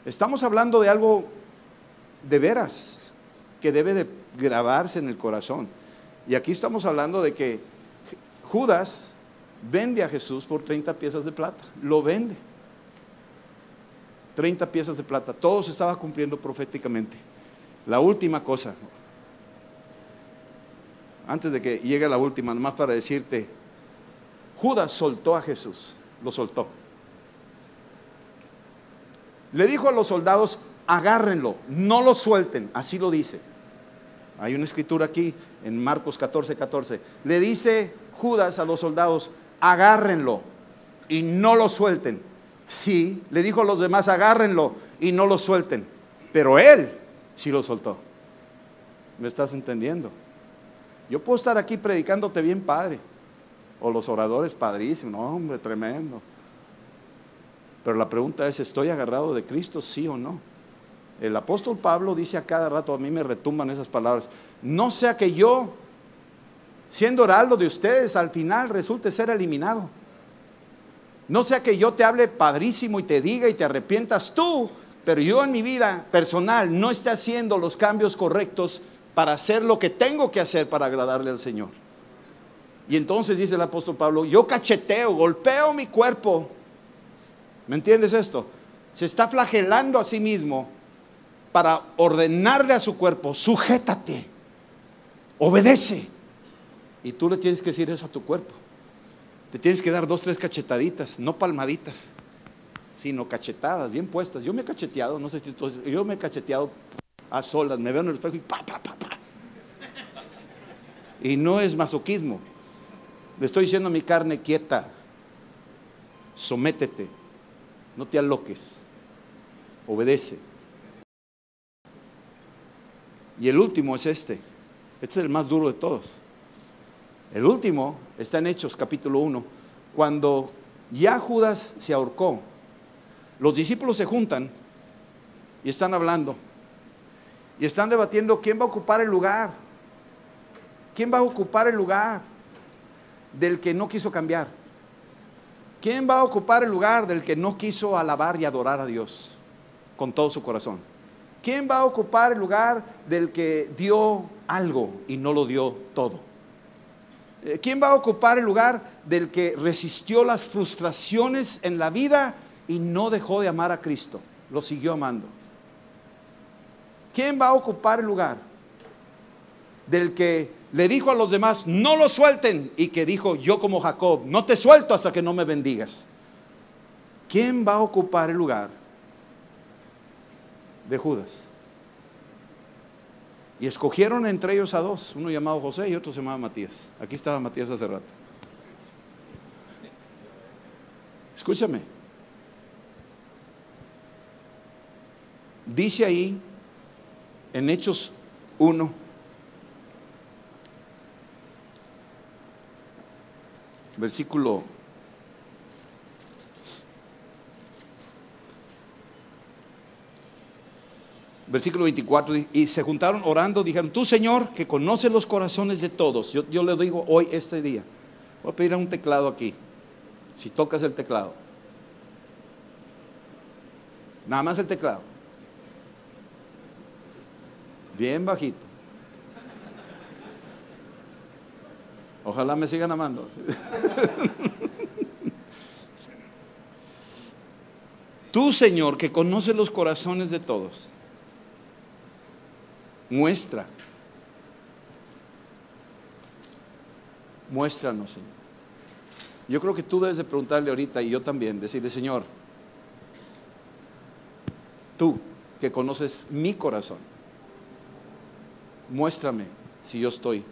S1: Estamos hablando de algo de veras que debe de grabarse en el corazón. Y aquí estamos hablando de que Judas vende a Jesús por 30 piezas de plata. Lo vende. 30 piezas de plata. Todo se estaba cumpliendo proféticamente. La última cosa, antes de que llegue la última, nomás para decirte, Judas soltó a Jesús, lo soltó. Le dijo a los soldados, agárrenlo, no lo suelten, así lo dice. Hay una escritura aquí en Marcos 14, 14. Le dice Judas a los soldados, agárrenlo y no lo suelten. Sí, le dijo a los demás, agárrenlo y no lo suelten. Pero él sí lo soltó. ¿Me estás entendiendo? Yo puedo estar aquí predicándote bien padre. O los oradores padrísimos. No, hombre, tremendo. Pero la pregunta es, ¿estoy agarrado de Cristo, sí o no? El apóstol Pablo dice a cada rato, a mí me retumban esas palabras, no sea que yo, siendo heraldo de ustedes, al final resulte ser eliminado. No sea que yo te hable padrísimo y te diga y te arrepientas tú, pero yo en mi vida personal no esté haciendo los cambios correctos para hacer lo que tengo que hacer para agradarle al Señor. Y entonces dice el apóstol Pablo, yo cacheteo, golpeo mi cuerpo ¿Me entiendes esto? Se está flagelando a sí mismo para ordenarle a su cuerpo, sujétate, obedece. Y tú le tienes que decir eso a tu cuerpo. Te tienes que dar dos, tres cachetaditas, no palmaditas, sino cachetadas, bien puestas. Yo me he cacheteado, no sé si tú, yo me he cacheteado a solas, me veo en el espejo y pa, pa, pa, pa. Y no es masoquismo. Le estoy diciendo a mi carne quieta, sométete, no te aloques, obedece. Y el último es este, este es el más duro de todos. El último está en Hechos capítulo 1, cuando ya Judas se ahorcó, los discípulos se juntan y están hablando y están debatiendo quién va a ocupar el lugar, quién va a ocupar el lugar del que no quiso cambiar. ¿Quién va a ocupar el lugar del que no quiso alabar y adorar a Dios con todo su corazón? ¿Quién va a ocupar el lugar del que dio algo y no lo dio todo? Eh, ¿Quién va a ocupar el lugar del que resistió las frustraciones en la vida y no dejó de amar a Cristo? Lo siguió amando. ¿Quién va a ocupar el lugar del que le dijo a los demás, no lo suelten, y que dijo, yo como Jacob, no te suelto hasta que no me bendigas. ¿Quién va a ocupar el lugar de Judas? Y escogieron entre ellos a dos, uno llamado José y otro se llamaba Matías. Aquí estaba Matías hace rato. Escúchame. Dice ahí en Hechos 1, versículo versículo 24, y se juntaron orando, dijeron, tú Señor, que conoces los corazones de todos, yo, yo le digo hoy, este día, voy a pedir un teclado aquí, si tocas el teclado, nada más el teclado, bien bajito, Ojalá me sigan amando. Tú, Señor, que conoces los corazones de todos, muestra, muéstranos, Señor. Yo creo que tú debes de preguntarle ahorita y yo también, decirle, Señor, tú que conoces mi corazón, muéstrame si yo estoy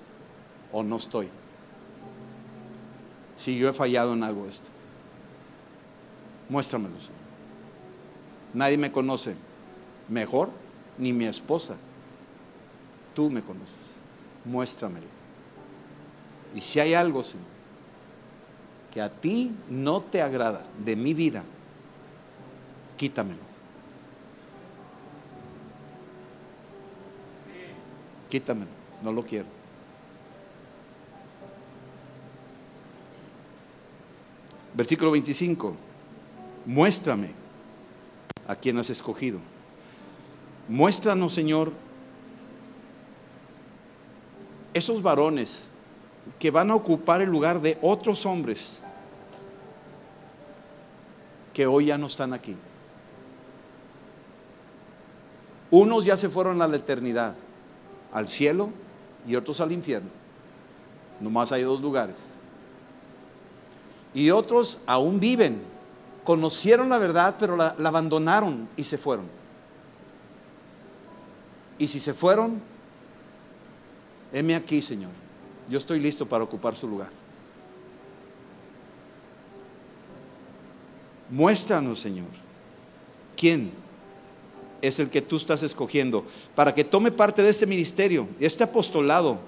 S1: o no estoy. Si yo he fallado en algo esto. Muéstramelo, Señor. Nadie me conoce mejor, ni mi esposa. Tú me conoces. Muéstramelo. Y si hay algo, Señor, que a ti no te agrada de mi vida, quítamelo. Quítamelo, no lo quiero. Versículo 25. Muéstrame a quien has escogido. Muéstranos, Señor, esos varones que van a ocupar el lugar de otros hombres que hoy ya no están aquí. Unos ya se fueron a la eternidad, al cielo y otros al infierno. Nomás hay dos lugares. Y otros aún viven, conocieron la verdad, pero la, la abandonaron y se fueron. Y si se fueron, heme aquí, Señor. Yo estoy listo para ocupar su lugar. Muéstranos, Señor, quién es el que tú estás escogiendo para que tome parte de este ministerio, este apostolado,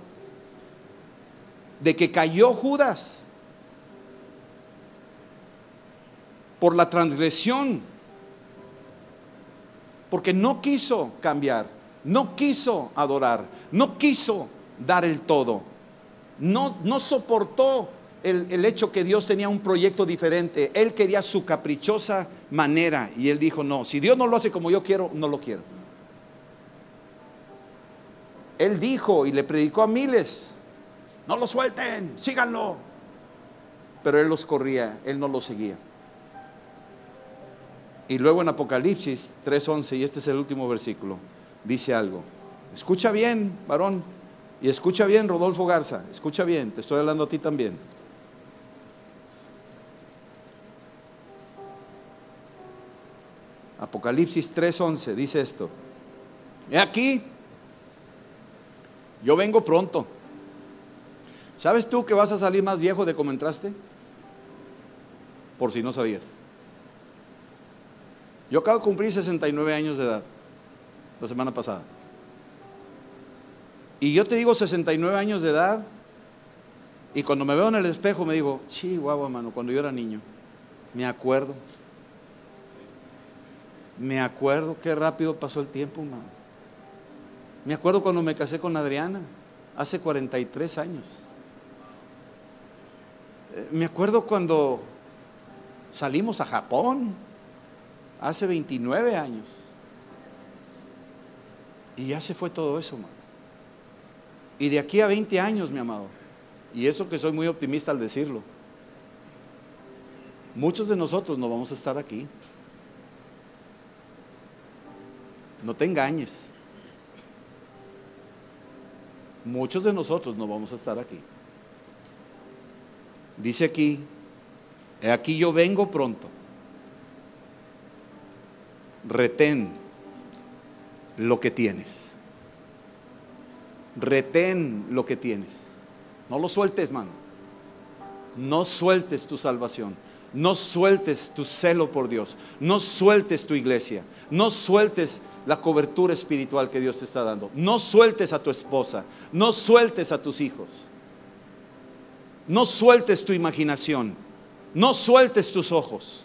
S1: de que cayó Judas por la transgresión, porque no quiso cambiar, no quiso adorar, no quiso dar el todo, no, no soportó el, hecho que Dios tenía un proyecto diferente. Él quería su caprichosa manera y él dijo, no, si Dios no lo hace como yo quiero, no lo quiero. Él dijo y le predicó a miles, no lo suelten, síganlo. Pero él los corría, él no los seguía. Y luego en Apocalipsis 3:11, y este es el último versículo, dice algo. Escucha bien, varón, y escucha bien, Rodolfo Garza, escucha bien, te estoy hablando a ti también. Apocalipsis 3:11 dice esto. He aquí, yo vengo pronto. ¿Sabes tú que vas a salir más viejo de como entraste? Por si no sabías. Yo acabo de cumplir 69 años de edad, la semana pasada. Y yo te digo 69 años de edad, y cuando me veo en el espejo me digo, chihuahua, mano, cuando yo era niño, me acuerdo. Me acuerdo qué rápido pasó el tiempo, mano. Me acuerdo cuando me casé con Adriana, hace 43 años. Eh, me acuerdo cuando salimos a Japón, hace 29 años. Y ya se fue todo eso, mano. Y de aquí a 20 años, mi amado, y eso que soy muy optimista al decirlo, muchos de nosotros no vamos a estar aquí. No te engañes. Muchos de nosotros no vamos a estar aquí. Dice aquí, aquí yo vengo pronto. Retén lo que tienes. Retén lo que tienes. No lo sueltes, mano. No sueltes tu salvación. No sueltes tu celo por Dios. No sueltes tu iglesia. No sueltes la cobertura espiritual que Dios te está dando. No sueltes a tu esposa, no sueltes a tus hijos. No sueltes tu imaginación, no sueltes tus ojos.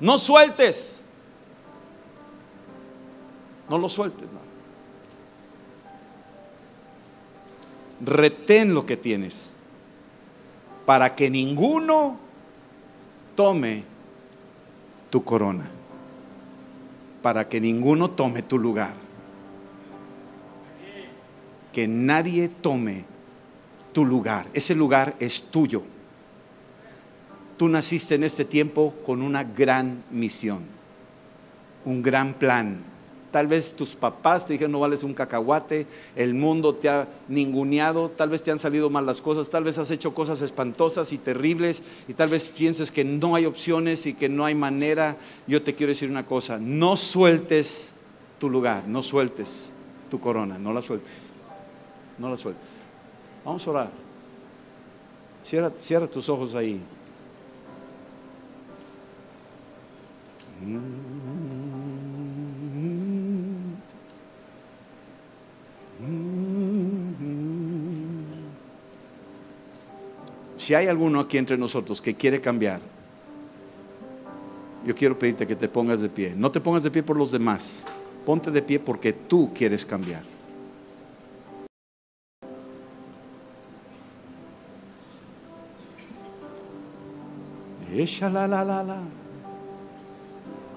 S1: No sueltes. No lo sueltes. Retén lo que tienes para que ninguno tome tu corona para que ninguno tome tu lugar. Que nadie tome tu lugar. Ese lugar es tuyo. Tú naciste en este tiempo con una gran misión, un gran plan, Tal vez tus papás te dijeron no vales un cacahuate, el mundo te ha ninguneado, tal vez te han salido mal las cosas, tal vez has hecho cosas espantosas y terribles y tal vez pienses que no hay opciones y que no hay manera. Yo te quiero decir una cosa, no sueltes tu lugar, no sueltes tu corona, no la sueltes. No la sueltes. Vamos a orar. Cierra, tus ojos ahí. Si hay alguno aquí entre nosotros que quiere cambiar, yo quiero pedirte que te pongas de pie. No te pongas de pie por los demás. Ponte de pie porque tú quieres cambiar. Esha la la la la.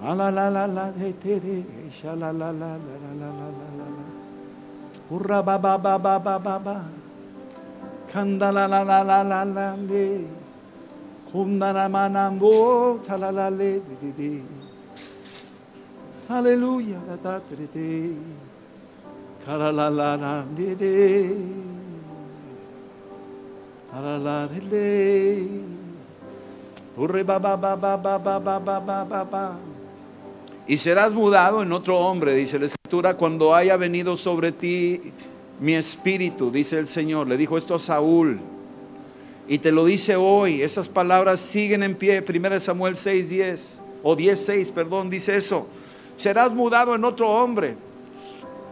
S1: La la la la la la la la la la la la la la. Urra ba ba ba ba ba ba ba. Kanda la la la la la la le. Kunda na manambo ta la la le de de de. Aleluya la ta de de. Kara la la la de de. Kara la de. Urre ba ba ba ba ba ba ba ba ba ba ba. Y serás mudado en otro hombre, dice la escritura, cuando haya venido sobre ti mi espíritu, dice el Señor. Le dijo esto a Saúl. Y te lo dice hoy. Esas palabras siguen en pie. 1 Samuel 6, 10 o 10, 6, perdón, dice eso. Serás mudado en otro hombre.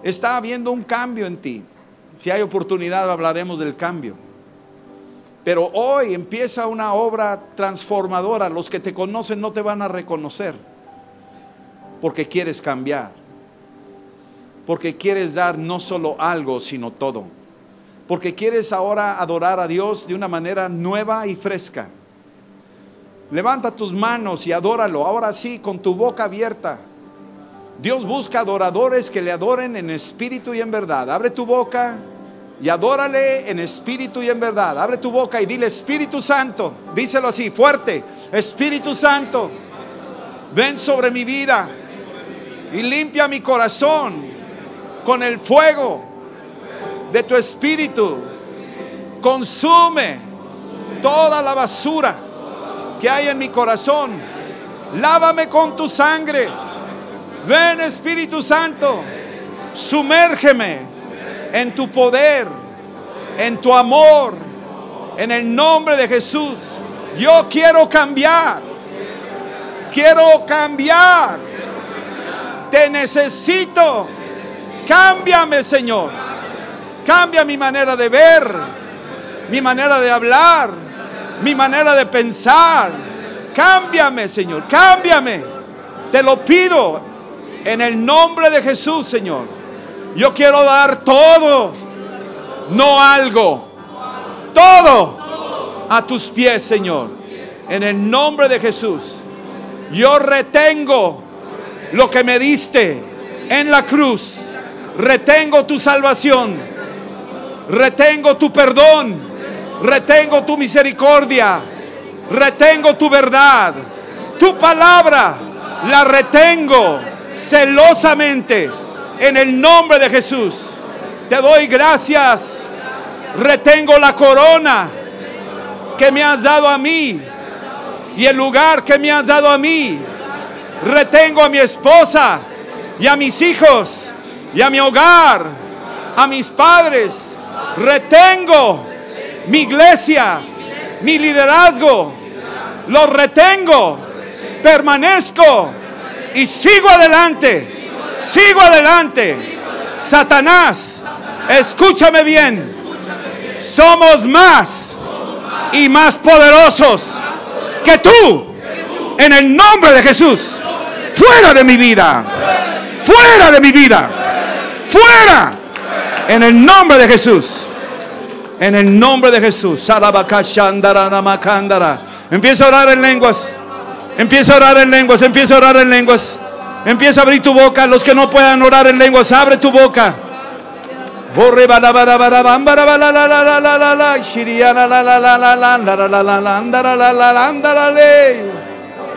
S1: Está habiendo un cambio en ti. Si hay oportunidad hablaremos del cambio. Pero hoy empieza una obra transformadora. Los que te conocen no te van a reconocer. Porque quieres cambiar. Porque quieres dar no solo algo, sino todo. Porque quieres ahora adorar a Dios de una manera nueva y fresca. Levanta tus manos y adóralo. Ahora sí, con tu boca abierta. Dios busca adoradores que le adoren en espíritu y en verdad. Abre tu boca y adórale en espíritu y en verdad. Abre tu boca y dile Espíritu Santo. Díselo así, fuerte. Espíritu Santo, ven sobre mi vida y limpia mi corazón con el fuego de tu espíritu. Consume toda la basura que hay en mi corazón. Lávame con tu sangre. Ven Espíritu Santo, sumérgeme en tu poder, en tu amor, en el nombre de Jesús. Yo quiero cambiar. Quiero cambiar. Te necesito. Cámbiame, Señor. Cambia mi manera de ver, mi manera de hablar, mi manera de pensar. Cámbiame, Señor. Cámbiame. Te lo pido en el nombre de Jesús, Señor. Yo quiero dar todo, no algo. Todo a tus pies, Señor. En el nombre de Jesús. Yo retengo lo que me diste en la cruz. Retengo tu salvación. Retengo tu perdón. Retengo tu misericordia. Retengo tu verdad. Tu palabra la retengo celosamente en el nombre de Jesús. Te doy gracias. Retengo la corona que me has dado a mí y el lugar que me has dado a mí. Retengo a mi esposa y a mis hijos y a mi hogar, a mis padres. Retengo mi iglesia, mi liderazgo. Lo retengo, permanezco y sigo adelante. Sigo adelante. Satanás, escúchame bien. Somos más y más poderosos que tú. En el nombre de Jesús. Fuera de mi vida. Fuera de mi vida. Fuera. En el nombre de Jesús. En el nombre de Jesús. Empieza a orar en lenguas. Empieza a orar en lenguas. Empieza a orar en lenguas. Empieza a abrir tu boca. Los que no puedan orar en lenguas, abre tu boca.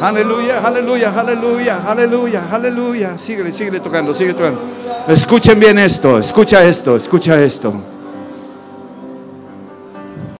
S1: Aleluya, aleluya, aleluya, aleluya, aleluya. Síguele, síguele tocando, sigue tocando. Escuchen bien esto, escucha esto, escucha esto.